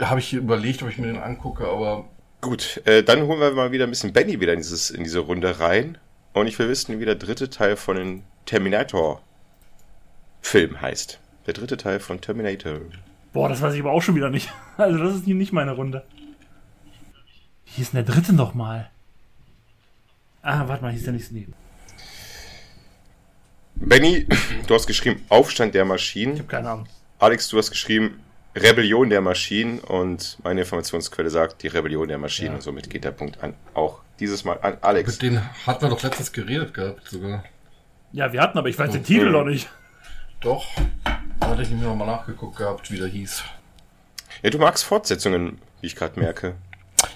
Habe ich überlegt, ob ich mir den angucke, aber. Gut, äh, dann holen wir mal wieder ein bisschen Benny wieder in, dieses, in diese Runde rein. Und ich will wissen, wie der dritte Teil von den Terminator-Film heißt. Der dritte Teil von Terminator. Boah, das weiß ich aber auch schon wieder nicht. (laughs) Also, das ist hier nicht meine Runde. Wie hieß denn der dritte nochmal? Ah, warte mal, hieß der nicht neben. Benny, du hast geschrieben Aufstand der Maschinen. Ich habe keine Ahnung. Alex, du hast geschrieben Rebellion der Maschinen und meine Informationsquelle sagt die Rebellion der Maschinen ja. und somit geht der Punkt an auch dieses Mal an Alex. Mit denen hatten wir doch letztens geredet gehabt sogar. Ja, wir hatten, aber ich weiß den Titel noch nicht. Doch. Da hatte ich nämlich nochmal nachgeguckt gehabt, wie der hieß. Ja, du magst Fortsetzungen, wie ich gerade merke.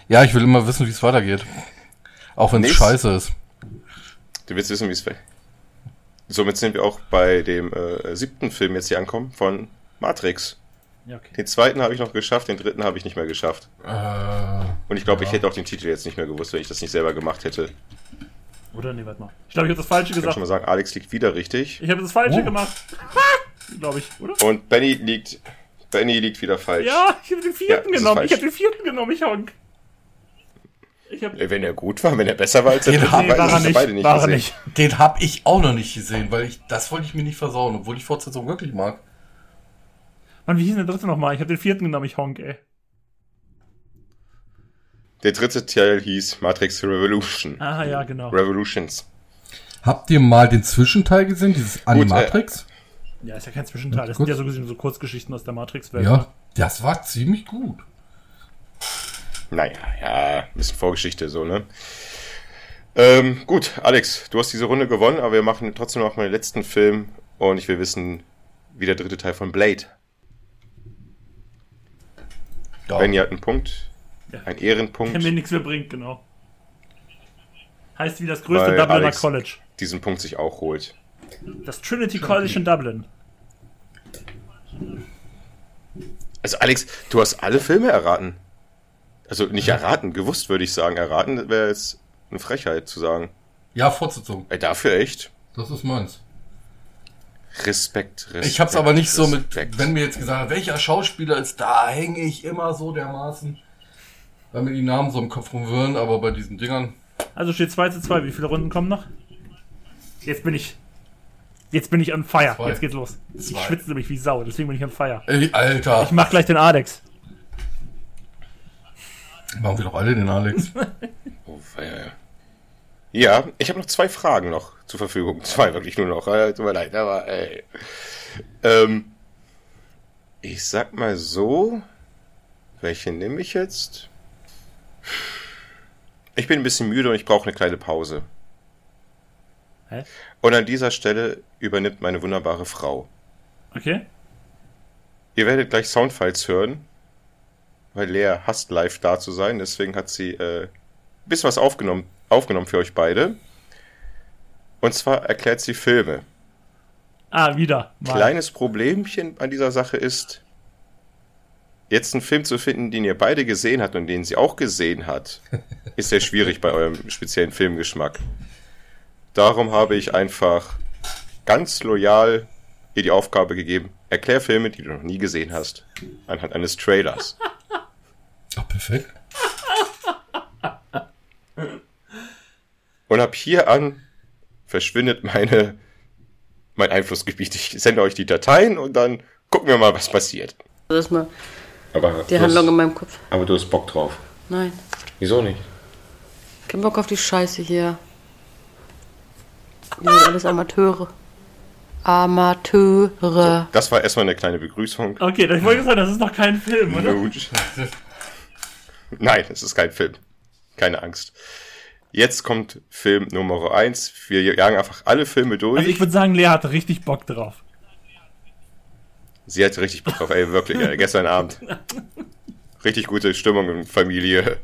Ja, ich will immer wissen, wie es weitergeht. Auch wenn es scheiße ist. Du willst wissen, wie es weitergeht. Somit sind wir auch bei dem äh, siebten Film jetzt hier ankommen von Matrix. Ja, okay. Den zweiten habe ich noch geschafft, den dritten habe ich nicht mehr geschafft. Äh, Und ich glaube, ja. ich hätte auch den Titel jetzt nicht mehr gewusst, wenn ich das nicht selber gemacht hätte. Oder nee, warte mal. Ich glaube, ich habe das Falsche ich gesagt. Ich kann schon mal sagen, Alex liegt wieder richtig. Ich habe das Falsche oh. gemacht. glaube ich, oder? Und Benny liegt, Benny liegt wieder falsch. Ja, ich habe den vierten ja, genommen. Ich habe den vierten genommen, ich honk. Ich hab wenn er gut war, wenn er besser war als der den hab, nee, war er nicht, beide nicht war gesehen. Nicht. Den habe ich auch noch nicht gesehen, weil ich das wollte ich mir nicht versauen, obwohl ich Fortsetzung wirklich mag. Mann, wie hieß denn der dritte nochmal? Ich habe den vierten genommen, ich honk, ey. Der dritte Teil hieß Matrix Revolution. Ah, ja, genau. Revolutions. Habt ihr mal den Zwischenteil gesehen, dieses Animatrix? Äh, ja, ist ja kein Zwischenteil. Das sind ja so gesehen so Kurzgeschichten aus der Matrix-Welt. Ja, das war ziemlich gut. Naja, ja, ein bisschen Vorgeschichte so, ne? Ähm, gut, Alex, du hast diese Runde gewonnen, aber wir machen trotzdem noch mal den letzten Film und ich will wissen, wie der dritte Teil von Blade. Ja. Benny hat einen Punkt, ja. ein Ehrenpunkt. Der mir nichts mehr bringt, genau. Heißt wie das größte Dubliner Alex College. Diesen Punkt sich auch holt. Das Trinity College in Dublin. Also Alex, du hast alle Filme erraten. Also nicht erraten, gewusst würde ich sagen. Erraten wäre jetzt eine Frechheit zu sagen. Ja, Fortsetzung. Ey, dafür echt? Das ist meins. Respekt, Respekt. Ich hab's aber nicht Respekt. so mit, wenn mir jetzt gesagt welcher Schauspieler ist, da hänge ich immer so dermaßen, weil mir die Namen so im Kopf rumwirren, aber bei diesen Dingern. Also steht 2 zu 2, wie viele Runden kommen noch? Jetzt bin ich. Jetzt bin ich on fire. Zwei. Jetzt geht's los. Zwei. Ich schwitze nämlich wie Sau, deswegen bin ich on fire. Ey, Alter. Ich mach gleich den Alex. Machen wir doch alle den Alex. (laughs) oh, feier. Ja, ich habe noch zwei Fragen noch zur Verfügung. (laughs) Zwei wirklich nur noch. Äh, tut mir leid, aber ey. Ähm, ich sag mal so. Welche nehme ich jetzt? Ich bin ein bisschen müde und ich brauche eine kleine Pause. Hä? Und an dieser Stelle übernimmt meine wunderbare Frau. Okay. Ihr werdet gleich Soundfiles hören, weil Lea hasst live da zu sein, deswegen hat sie äh, ein bisschen was aufgenommen, aufgenommen für euch beide. Und zwar erklärt sie Filme. Ah, wieder. Mal. Kleines Problemchen an dieser Sache ist, jetzt einen Film zu finden, den ihr beide gesehen habt und den sie auch gesehen hat, (laughs) ist sehr schwierig bei eurem speziellen Filmgeschmack. Darum habe ich einfach ganz loyal ihr die Aufgabe gegeben, erklär Filme, die du noch nie gesehen hast, anhand eines Trailers. (laughs) Ach, perfekt. Und ab hier an verschwindet meine, mein Einflussgebiet. Ich sende euch die Dateien und dann gucken wir mal, was passiert. Erstmal aber die Handlung hast, in meinem Kopf. Aber du hast Bock drauf. Nein. Wieso nicht? Kein Bock auf die Scheiße hier. Die sind alles Amateure. Amateure. So, das war erstmal eine kleine Begrüßung. Okay, ich wollte sagen, das ist noch kein Film, oder? (laughs) Nein, es ist kein Film. Keine Angst. Jetzt kommt Film Nummer 1. Wir jagen einfach alle Filme durch. Also ich würde sagen, Lea hatte richtig Bock drauf. Sie hatte richtig Bock drauf, ey, wirklich, ey, gestern Abend. Richtig gute Stimmung in Familie.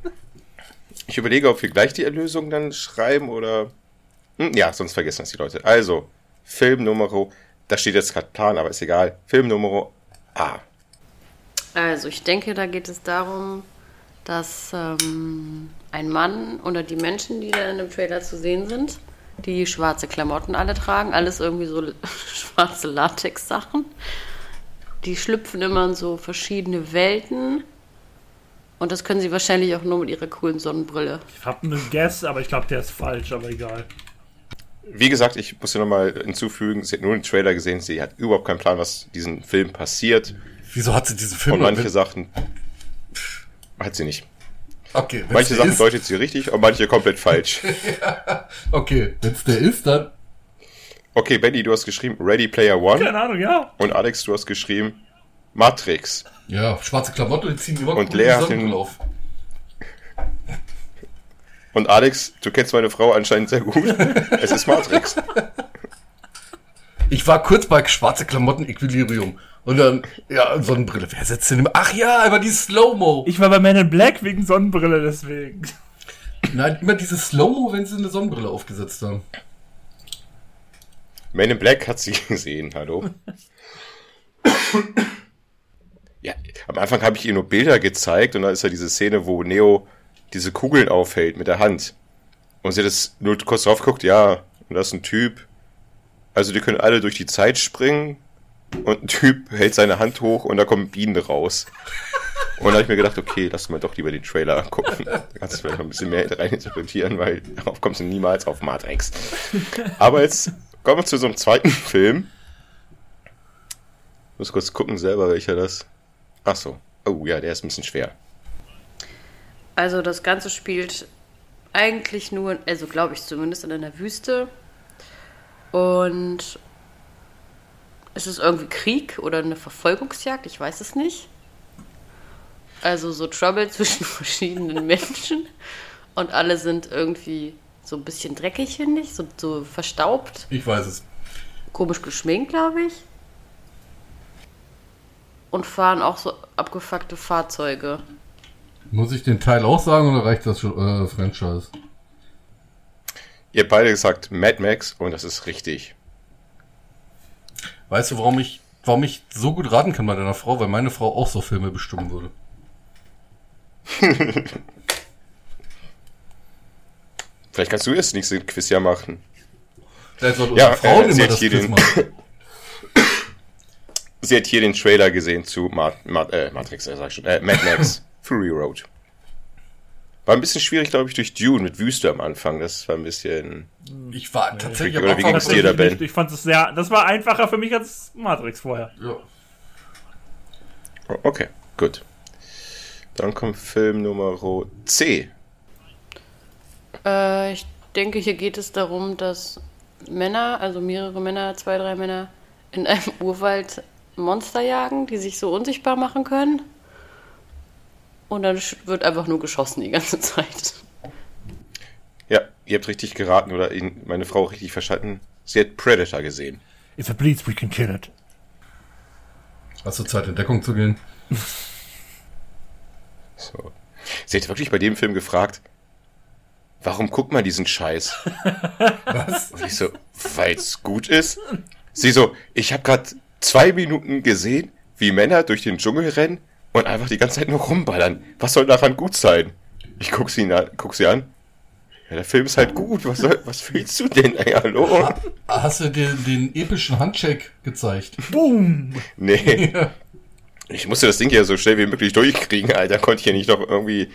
Ich überlege, ob wir gleich die Erlösung dann schreiben oder. Hm, ja, sonst vergessen das die Leute. Also, Film Nummer, da steht jetzt gerade Plan, aber ist egal. Film Nummer A. Also, ich denke, da geht es darum, dass ähm, ein Mann oder die Menschen, die da in dem Trailer zu sehen sind, die schwarze Klamotten alle tragen, alles irgendwie so (laughs) schwarze Latex-Sachen. Die schlüpfen immer in so verschiedene Welten. Und das können sie wahrscheinlich auch nur mit ihrer coolen Sonnenbrille. Ich habe einen Guess, aber ich glaube, der ist falsch, aber egal. Wie gesagt, ich muss ja nochmal hinzufügen, sie hat nur den Trailer gesehen, sie hat überhaupt keinen Plan, was diesen Film passiert. Wieso hat sie diesen Film? Und manche Sachen hat sie nicht. Okay. Manche Sachen ist, deutet sie richtig und manche komplett falsch. (laughs) ja, okay, wenn es der ist, dann. Okay, Benny, du hast geschrieben Ready Player One. Keine Ahnung, ja. Und Alex, du hast geschrieben Matrix. Ja, schwarze Klamotten, die ziehen immer und Lea hat den, auf. Und Alex, du kennst meine Frau anscheinend sehr gut. (laughs) es ist Matrix. Ich war kurz bei schwarze Klamotten Equilibrium. Und dann, ja, Sonnenbrille. Wer setzt denn immer? Ach ja, immer die Slow-Mo. Ich war bei Men in Black wegen Sonnenbrille, deswegen. Nein, immer diese Slow-Mo, wenn sie eine Sonnenbrille aufgesetzt haben. Men in Black hat sie (laughs) gesehen, hallo. ja, am Anfang habe ich ihr nur Bilder gezeigt und da ist ja diese Szene, wo Neo diese Kugeln aufhält mit der Hand. Und sie hat das nur kurz drauf guckt, ja, und das ist ein Typ. Also die können alle durch die Zeit springen und ein Typ hält seine Hand hoch und da kommen Bienen raus. Und da habe ich mir gedacht, okay, lass mal doch lieber den Trailer angucken. Da kannst du vielleicht ein bisschen mehr rein interpretieren, weil darauf kommst du niemals auf Matrix. Aber jetzt kommen wir zu so einem zweiten (laughs) Film. Ich muss kurz gucken selber, welcher das. Ach so. Oh ja, der ist ein bisschen schwer. Also das Ganze spielt eigentlich nur, also glaube ich zumindest in einer Wüste. Und ist es irgendwie Krieg oder eine Verfolgungsjagd? Ich weiß es nicht. Also so Trouble (laughs) zwischen verschiedenen Menschen. Und alle sind irgendwie so ein bisschen dreckig, finde ich. So, so verstaubt. Ich weiß es. Komisch geschminkt, glaube ich. Und fahren auch so abgefuckte Fahrzeuge. Muss ich den Teil auch sagen oder reicht das äh, Franchise? Ihr habt beide gesagt Mad Max und das ist richtig. Weißt du, warum ich, warum ich so gut raten kann bei deiner Frau? Weil meine Frau auch so Filme bestimmen würde. (laughs) Vielleicht kannst du das nächste Quiz ja machen. Vielleicht soll ja, Frauen äh, immer das Quiz machen. (coughs) sie hat hier den Trailer gesehen zu Mat, Mat, äh, Matrix, äh, sag ich schon, äh, Mad Max (laughs) Fury Road. War ein bisschen schwierig, glaube ich, durch Dune mit Wüste am Anfang. Das war ein bisschen. Ich war tatsächlich Oder wie ging es dir da, Ben? Ich fand es sehr. Das war einfacher für mich als Matrix vorher. Ja. Oh, Okay, gut. Dann kommt Film Nummer C. Äh, ich denke, hier geht es darum, dass Männer, also mehrere Männer, zwei, drei Männer, in einem (laughs) Urwald Monster jagen, die sich so unsichtbar machen können. Und dann wird einfach nur geschossen die ganze Zeit. Ja, ihr habt richtig geraten oder ihn, meine Frau richtig verstanden. Sie hat Predator gesehen. If it bleeds, we can kill it. Hast du Zeit, in Deckung zu gehen? (laughs) So. Sie hat wirklich bei dem Film gefragt, warum guckt man diesen Scheiß? Was? Und ich so, weil's gut ist. Sie so, ich habe gerade zwei Minuten gesehen, wie Männer durch den Dschungel rennen und einfach die ganze Zeit nur rumballern. Was soll daran gut sein? Ich guck sie, an, guck sie an. Ja, der Film ist halt gut. Was, soll, was willst du denn? Ey, hallo? Hast du dir den epischen Handshake gezeigt? Boom! Nee. (laughs) Ich musste das Ding ja so schnell wie möglich durchkriegen, Alter. Konnte ich ja nicht noch irgendwie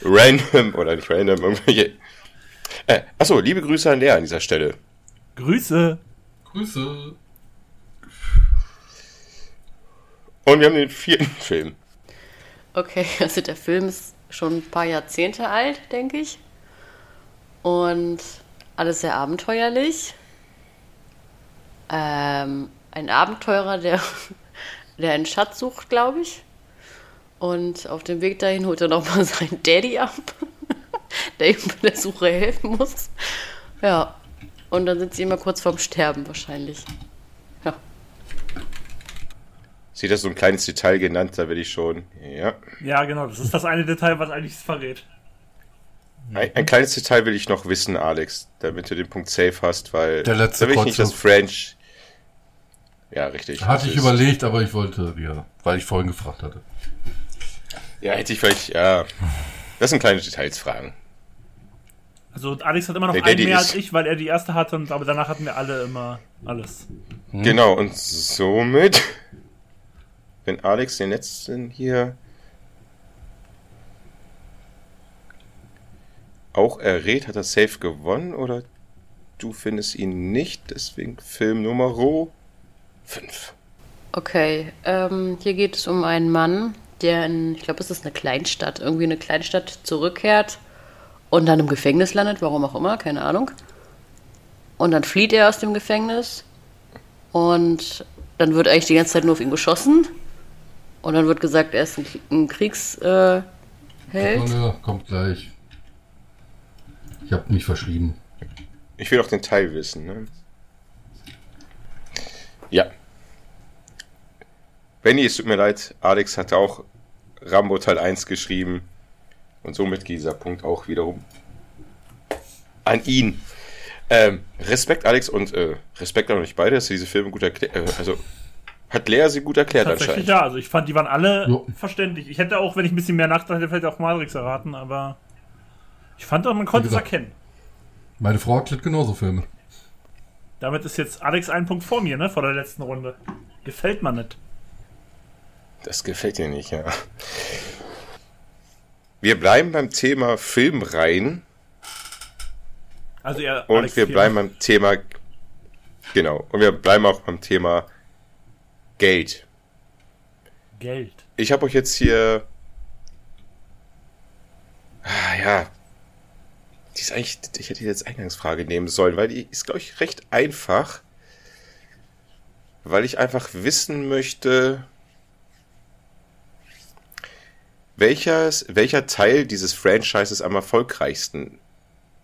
random oder nicht random irgendwelche. Äh, achso, liebe Grüße an Lea an dieser Stelle. Grüße! Grüße. Und wir haben den vierten (laughs) Film. Okay, also der Film ist schon ein paar Jahrzehnte alt, denke ich. Und alles sehr abenteuerlich. Ähm, ein Abenteurer, der, (laughs) der einen Schatz sucht, glaube ich. Und auf dem Weg dahin holt er nochmal (laughs) seinen Daddy ab, der ihm bei der Suche helfen muss. Ja. Und dann sind sie immer kurz vorm Sterben wahrscheinlich. Ja. Sie hat das so ein kleines Detail genannt, da will ich schon. Ja. Ja, genau, das ist das eine Detail, was eigentlich verrät. Ein, ein kleines Detail will ich noch wissen, Alex, damit du den Punkt safe hast, weil Der letzte da will ich nicht das. French. Ja, richtig. Hatte ich ist- überlegt, aber ich wollte, ja, weil ich vorhin gefragt hatte. Ja, hätte ich vielleicht, ja. Das sind kleine Detailsfragen. Also Alex hat immer noch Der einen mehr als ich, weil er die erste hatte, und, aber danach hatten wir alle immer alles. Genau, und somit, wenn Alex den letzten hier auch errät, hat er safe gewonnen oder du findest ihn nicht, deswegen Film Nummer 5. Okay, ähm, hier geht es um einen Mann, der in, ich glaube, es ist eine Kleinstadt, irgendwie eine Kleinstadt zurückkehrt und dann im Gefängnis landet, warum auch immer, keine Ahnung. Und dann flieht er aus dem Gefängnis und dann wird eigentlich die ganze Zeit nur auf ihn geschossen. Und dann wird gesagt, er ist ein, ein Kriegsheld. Äh, Sekunde, kommt gleich. Ich habe mich verschrieben. Ich will auch den Teil wissen, ne? Ja. Benny, es tut mir leid, Alex hat auch Rambo Teil 1 geschrieben. Und somit geht dieser Punkt auch wiederum an ihn. Ähm, Respekt, Alex, und äh, Respekt an euch beide, dass ihr diese Filme gut erklärt. Äh, also, hat Lea sie gut erklärt Tatsächlich anscheinend. ja, also ich fand, die waren alle Jo. verständlich. Ich hätte auch, wenn ich ein bisschen mehr nachdachte, hätte vielleicht auch Matrix erraten, aber ich fand auch, man konnte es gesagt. erkennen. Meine Frau erklärt genauso Filme. Damit ist jetzt Alex ein Punkt vor mir, ne, vor der letzten Runde. Gefällt man nicht. Das gefällt dir nicht, ja. Wir bleiben beim Thema Filmreihen. Also er, Und Alex wir bleiben beim Thema. Genau. Und wir bleiben auch beim Thema Geld. Geld. Ich habe euch jetzt hier. Ah, ja. Die ist eigentlich. Ich hätte die jetzt Eingangsfrage nehmen sollen, weil die ist, glaube ich, recht einfach. Weil ich einfach wissen möchte. Welches, welcher Teil dieses Franchises am erfolgreichsten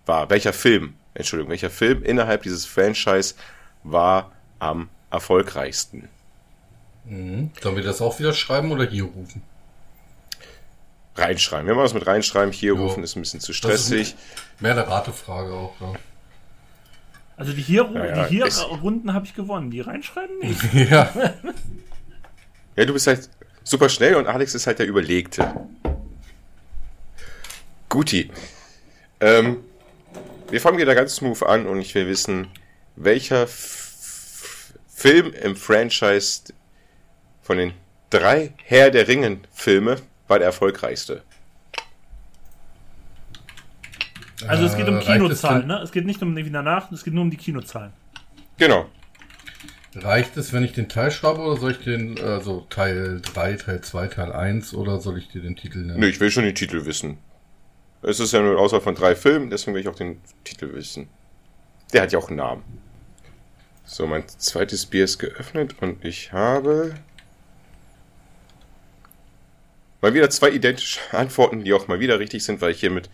war? Welcher Film? Entschuldigung, welcher Film innerhalb dieses Franchise war am erfolgreichsten? Sollen wir das auch wieder schreiben oder hier rufen? Reinschreiben. Wir machen das mit reinschreiben. Hier Jo. rufen ist ein bisschen zu Das stressig. ist mehr eine Ratefrage auch. Ja. Also die hier, Ja, ja, die hier es- Runden habe ich gewonnen. Die reinschreiben nicht. (laughs) ja. Ja, du bist halt super schnell und Alex ist halt der Überlegte. Guti. Ähm, wir fangen wieder ganz smooth an und ich will wissen, welcher F Film im Franchise von den drei Herr der Ringen Filme war der erfolgreichste? Also es geht um Kinozahlen, ne? Es geht nicht um danach, es geht nur um die Kinozahlen. Genau. Reicht es, wenn ich den Teil schreibe oder soll ich den, also Teil 3, Teil 2, Teil 1 oder soll ich dir den Titel nennen? Nö, ich will schon den Titel wissen. Es ist ja nur eine Auswahl von drei Filmen, deswegen will ich auch den Titel wissen. Der hat ja auch einen Namen. So, mein zweites Bier ist geöffnet und ich habe mal wieder zwei identische (laughs) Antworten, die auch mal wieder richtig sind, weil ich hier mit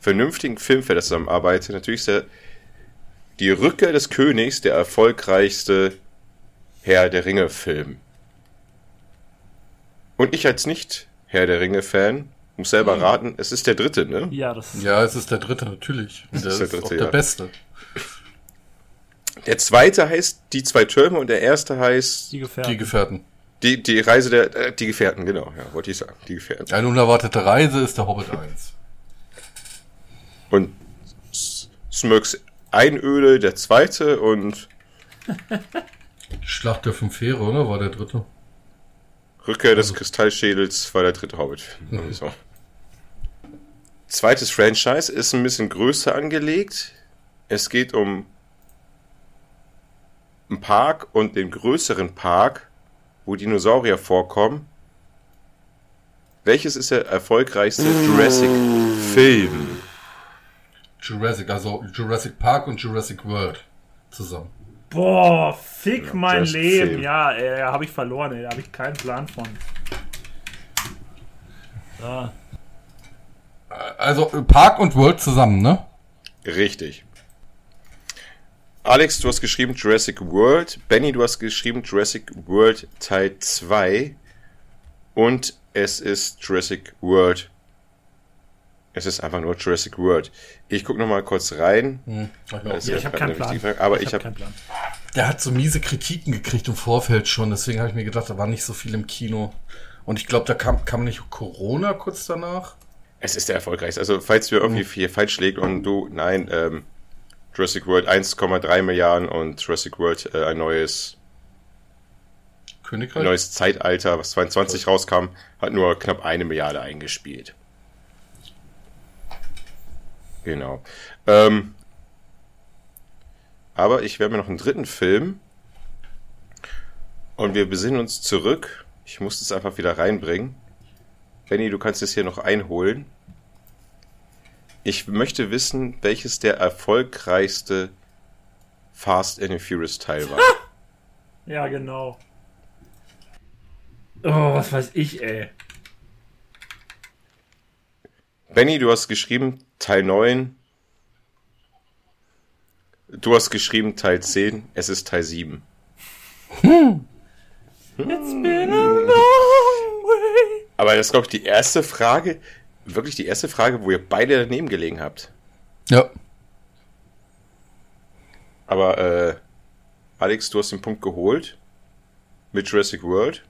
vernünftigen Filmfeldern zusammenarbeite. Natürlich ist der, die Rückkehr des Königs der erfolgreichste Herr der Ringe-Film. Und ich als nicht Herr der Ringe-Fan muss selber hm. raten, es ist der dritte, ne? Ja, das ja, es ist der dritte, natürlich. Und der ist, der, dritte, ist auch der ja. beste. Der zweite heißt Die zwei Türme und der erste heißt Die Gefährten. Die Gefährten. Die, die Reise der, äh, die Gefährten, genau, ja, wollte ich sagen, die Gefährten. Eine unerwartete Reise ist der Hobbit 1. Und Smurks Einöde der zweite und Schlacht der fünf Fähre, oder? War der dritte. Rückkehr des also. Kristallschädels war der dritte Hobbit. Mhm. So. Zweites Franchise ist ein bisschen größer angelegt. Es geht um einen Park und den größeren Park, wo Dinosaurier vorkommen. Welches ist der erfolgreichste Jurassic-Film? Jurassic, also Jurassic Park und Jurassic World zusammen. Boah, fick ja, mein Leben. Film. Ja, äh, habe ich verloren, ey. Da habe ich keinen Plan von. Ja. Also Park und World zusammen, ne? Richtig. Alex, du hast geschrieben Jurassic World. Benny, du hast geschrieben Jurassic World Teil 2. Und es ist Jurassic World. Es ist einfach nur Jurassic World. Ich gucke noch mal kurz rein. Hm, ich, ja, ich habe keinen Plan. Frage, aber ich, ich habe hab Plan. Der hat so miese Kritiken gekriegt im Vorfeld schon. Deswegen habe ich mir gedacht, da war nicht so viel im Kino. Und ich glaube, da kam, kam nicht Corona kurz danach. Es ist der erfolgreichste. Also, falls wir irgendwie hm. hier falsch liegen und du, nein, ähm, Jurassic World 1,3 Milliarden und Jurassic World äh, ein neues Königreich? neues Zeitalter, was 22 rauskam, hat nur knapp eine Milliarde eingespielt. Genau. Ähm, aber ich werde mir noch einen dritten Film und wir besinnen uns zurück. Ich muss es einfach wieder reinbringen. Benny, du kannst es hier noch einholen. Ich möchte wissen, welches der erfolgreichste Fast and Furious Teil war. (laughs) ja, genau. Oh, was weiß ich, ey. Benny, du hast geschrieben Teil 9. Du hast geschrieben Teil 10. Es ist Teil 7. Hm. It's been a long way. Aber das ist, glaube ich, die erste Frage, wirklich die erste Frage, wo ihr beide daneben gelegen habt. Ja. Aber, äh, Alex, du hast den Punkt geholt. Mit Jurassic World.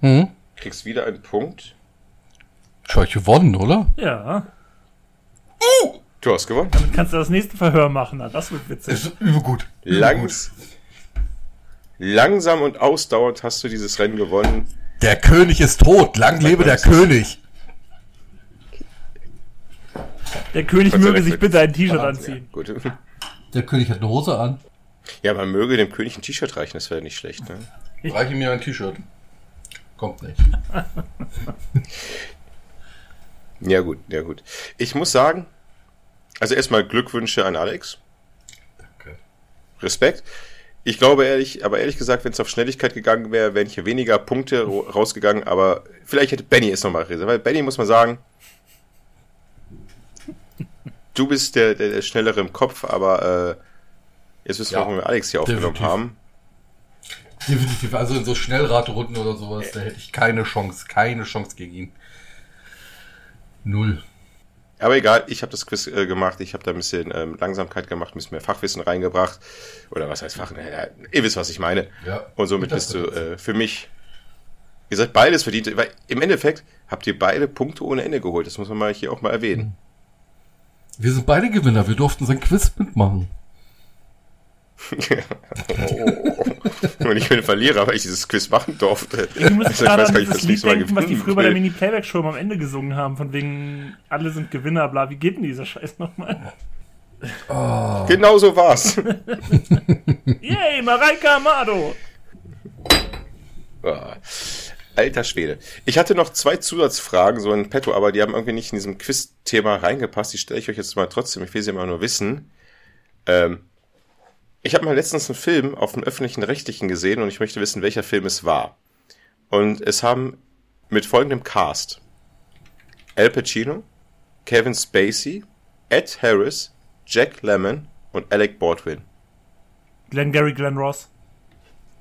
Mhm. Kriegst wieder einen Punkt. Schau ich gewonnen, oder? Ja. Uh, du hast gewonnen. Damit kannst du das nächste Verhör machen. Das wird witzig. Ist übergut. Langs langsam und ausdauernd hast du dieses Rennen gewonnen. Der König ist tot. Lang lebe der König. Der König möge sich bitte ein T-Shirt anziehen. Ja, gut. Der König hat eine Hose an. Ja, man möge dem König ein T-Shirt reichen, das wäre nicht schlecht. Ne? Reiche mir ein T-Shirt. Kommt nicht. (laughs) ja, gut, ja, gut. Ich muss sagen, also erstmal Glückwünsche an Alex. Danke. Respekt. Ich glaube ehrlich, aber ehrlich gesagt, wenn es auf Schnelligkeit gegangen wäre, wären hier weniger Punkte rausgegangen, aber vielleicht hätte Benny es nochmal gesagt, weil Benny muss man sagen, du bist der, der, der Schnellere im Kopf, aber äh, jetzt wissen wir, ja, warum wir Alex hier aufgenommen definitiv. haben. Definitiv, also in so Schnellraterunden oder sowas, da hätte ich keine Chance, keine Chance gegen ihn. Null. Aber egal, ich habe das Quiz äh, gemacht, ich habe da ein bisschen ähm, Langsamkeit gemacht, ein bisschen mehr Fachwissen reingebracht. Oder was heißt Fach? Ja, ihr wisst, was ich meine. Ja, Und somit bist du äh, für mich, ihr seid beides verdient, weil im Endeffekt habt ihr beide Punkte ohne Ende geholt. Das muss man mal hier auch mal erwähnen. Wir sind beide Gewinner, wir durften sein Quiz mitmachen. (laughs) oh. Und ich bin Verlierer, weil ich dieses Quiz machen durfte. Ich muss also, gerade an dieses Lied denken, was die früher bei der Mini-Playback-Show am Ende gesungen haben, von wegen alle sind Gewinner, bla. Wie geht denn dieser Scheiß nochmal? Oh. Genau so war's. (laughs) Yay, Mareike Amado! Oh. Alter Schwede. Ich hatte noch zwei Zusatzfragen, so in petto, aber die haben irgendwie nicht in diesem Quiz-Thema reingepasst. Die stelle ich euch jetzt mal trotzdem. Ich will sie mal nur wissen. Ähm, ich habe mal letztens einen Film auf dem öffentlichen Rechtlichen gesehen und ich möchte wissen, welcher Film es war. Und es haben mit folgendem Cast Al Pacino, Kevin Spacey, Ed Harris, Jack Lemmon und Alec Baldwin. Glenn Gary, Glenn Ross.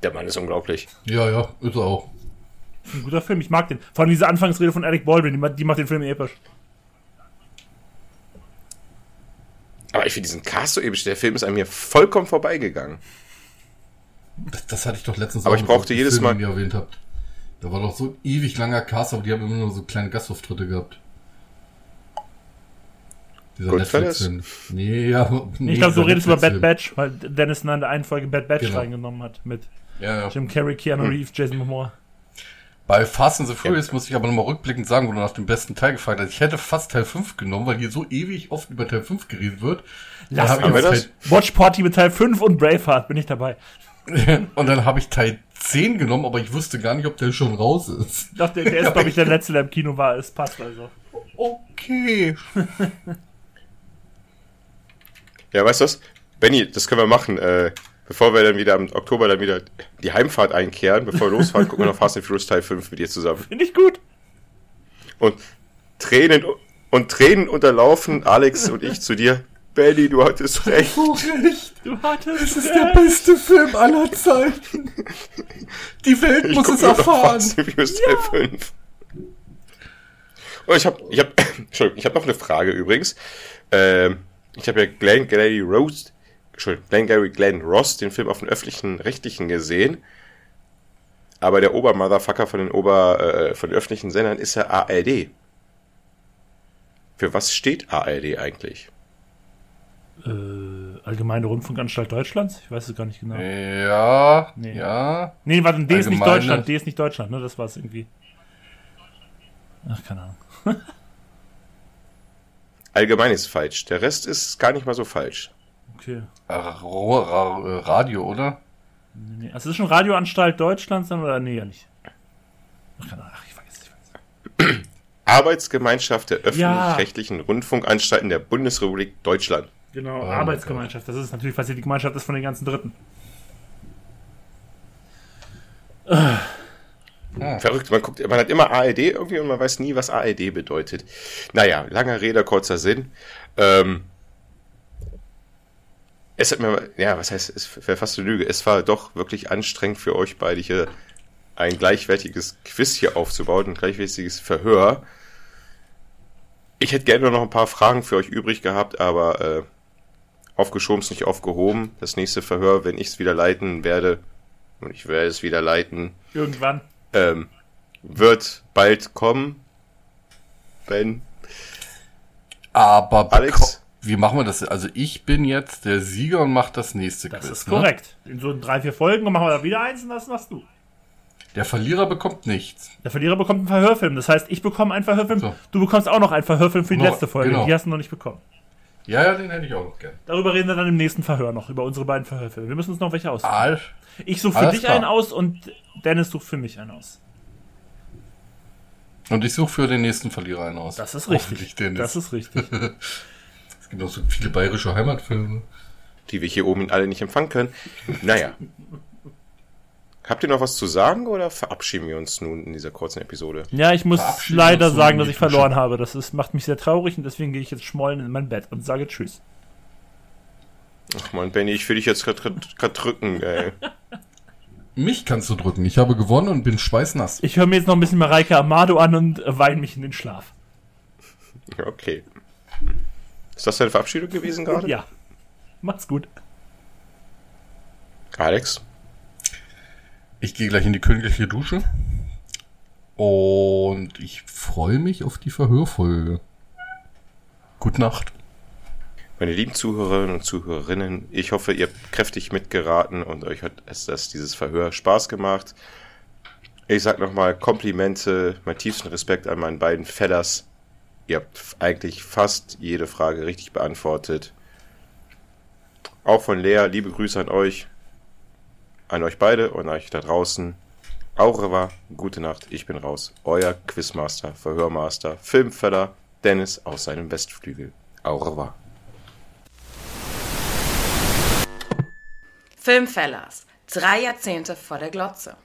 Der Mann ist unglaublich. Ja, ja, ist er auch. Ein guter Film, ich mag den. Vor allem diese Anfangsrede von Alec Baldwin, die macht den Film episch. Aber ich finde diesen Cast so episch. Der Film ist an mir vollkommen vorbeigegangen. Das, das hatte ich doch letztens aber auch ich brauchte jedes Film, Mal. Den ihr erwähnt habt. Da war doch so ein ewig langer Cast, aber die haben immer nur so kleine Gastauftritte gehabt. Dieser Netflix-Film. Nee, ja. (laughs) Nee, ich glaube, du redest über Bad Batch, weil Dennis in der einen Folge Bad Batch genau. reingenommen hat. Mit ja, ja. Jim Carrey, Keanu hm. Reeves, Jason Momoa. Bei Fast and the Furious ja. muss ich aber nochmal rückblickend sagen, wo du nach dem besten Teil gefragt hast. Ich hätte fast Teil 5 genommen, weil hier so ewig oft über Teil 5 geredet wird. Lass da wir das? Watch Party mit Teil 5 und Braveheart, bin ich dabei. (laughs) und dann habe ich Teil 10 genommen, aber ich wusste gar nicht, ob der schon raus ist. Doch, der, der ist, glaube ich, der (laughs) letzte, der im Kino war. Es passt also. Okay. ja, weißt du was? Benny, das können wir machen. Äh, bevor wir dann wieder im Oktober dann wieder die Heimfahrt einkehren, bevor wir losfahren, (laughs) gucken wir noch Fast and Furious Teil 5 mit dir zusammen. Finde ich gut. Und Tränen und Tränen unterlaufen Alex und ich zu dir. Benny, du hattest recht. Du recht. Du hattest Es ist recht. der beste Film aller Zeiten. Die Welt ich muss es erfahren. Fast and Furious ja. Teil 5. Und ich habe ich hab, (coughs) ich hab noch eine Frage übrigens. Ähm, ich habe ja Glenn Gary Rose Entschuldigung, Glenn Gary Glenn Ross den Film auf den öffentlichen Rechtlichen gesehen. Aber der Obermotherfucker von den Ober, äh, von den öffentlichen Sendern ist ja ARD. Für was steht ARD eigentlich? Äh, Allgemeine Rundfunkanstalt Deutschlands? Ich weiß es gar nicht genau. Ja, nee. ja. Nee, warte, D ist nicht Deutschland, D ist nicht Deutschland, ne? Das war es irgendwie. Ach, keine Ahnung. (laughs) Allgemein ist falsch. Der Rest ist gar nicht mal so falsch. Okay. Radio, oder? Nee, nee. Also ist schon Radioanstalt Deutschlands dann oder nee, ja nicht. Ach, ich vergesse, ich vergesse. (clears throat) Arbeitsgemeinschaft der öffentlich-rechtlichen ja. Rundfunkanstalten der Bundesrepublik Deutschland. Genau, oh, Arbeitsgemeinschaft. Das ist natürlich, was hier die Gemeinschaft ist von den ganzen Dritten. Ah. Verrückt, man, guckt, man hat immer ARD irgendwie und man weiß nie, was ARD bedeutet. Naja, langer Rede, kurzer Sinn. Ähm, es hat mir, ja, was heißt, es wäre fast eine Lüge. Es war doch wirklich anstrengend für euch beide hier ein gleichwertiges Quiz hier aufzubauen, ein gleichwertiges Verhör. Ich hätte gerne noch ein paar Fragen für euch übrig gehabt, aber äh, aufgeschoben ist nicht aufgehoben. Das nächste Verhör, wenn ich es wieder leiten werde, und ich werde es wieder leiten. Irgendwann. Ähm, wird bald kommen. Ben. Aber Alex wie machen wir das? Also ich bin jetzt der Sieger und mache das nächste das Quiz. Das ist korrekt. Ne? In so drei, vier Folgen machen wir da wieder eins und das machst du. Der Verlierer bekommt nichts. Der Verlierer bekommt einen Verhörfilm. Das heißt, ich bekomme einen Verhörfilm. So. Du bekommst auch noch einen Verhörfilm für die noch, letzte Folge. Genau. Die hast du noch nicht bekommen. Ja, ja, den hätte ich auch noch gern. Darüber reden wir dann im nächsten Verhör noch, über unsere beiden Verhörfilme. Wir müssen uns noch welche aussuchen. All, ich suche für dich klar. einen aus und Dennis sucht für mich einen aus. Und ich suche für den nächsten Verlierer einen aus. Das ist richtig. Das ist richtig. (laughs) gibt auch so viele bayerische Heimatfilme. Die wir hier oben alle nicht empfangen können. Naja. Habt ihr noch was zu sagen oder verabschieden wir uns nun in dieser kurzen Episode? Ja, ich muss leider sagen, dass ich verloren habe. Das ist, macht mich sehr traurig und deswegen gehe ich jetzt schmollen in mein Bett und sage Tschüss. Ach man, Benny, ich will dich jetzt gerade drücken, ey. (laughs) Mich kannst du drücken. Ich habe gewonnen und bin schweißnass. Ich höre mir jetzt noch ein bisschen Mareike Amado an und weine mich in den Schlaf. Okay. Ist das deine Verabschiedung gewesen gerade? Ja. Macht's gut. Alex? Ich gehe gleich in die königliche Dusche. Und ich freue mich auf die Verhörfolge. Gute Nacht. Meine lieben Zuhörerinnen und Zuhörerinnen, ich hoffe, ihr habt kräftig mitgeraten und euch hat es das, dieses Verhör Spaß gemacht. Ich sag nochmal Komplimente, mein tiefsten Respekt an meinen beiden Fellas. Ihr habt eigentlich fast jede Frage richtig beantwortet. Auch von Lea, liebe Grüße an euch, an euch beide und euch da draußen. Au revoir, gute Nacht, ich bin raus. Euer Quizmaster, Verhörmaster, Filmfeller, Dennis aus seinem Westflügel. Au revoir. Filmfellers, drei Jahrzehnte vor der Glotze.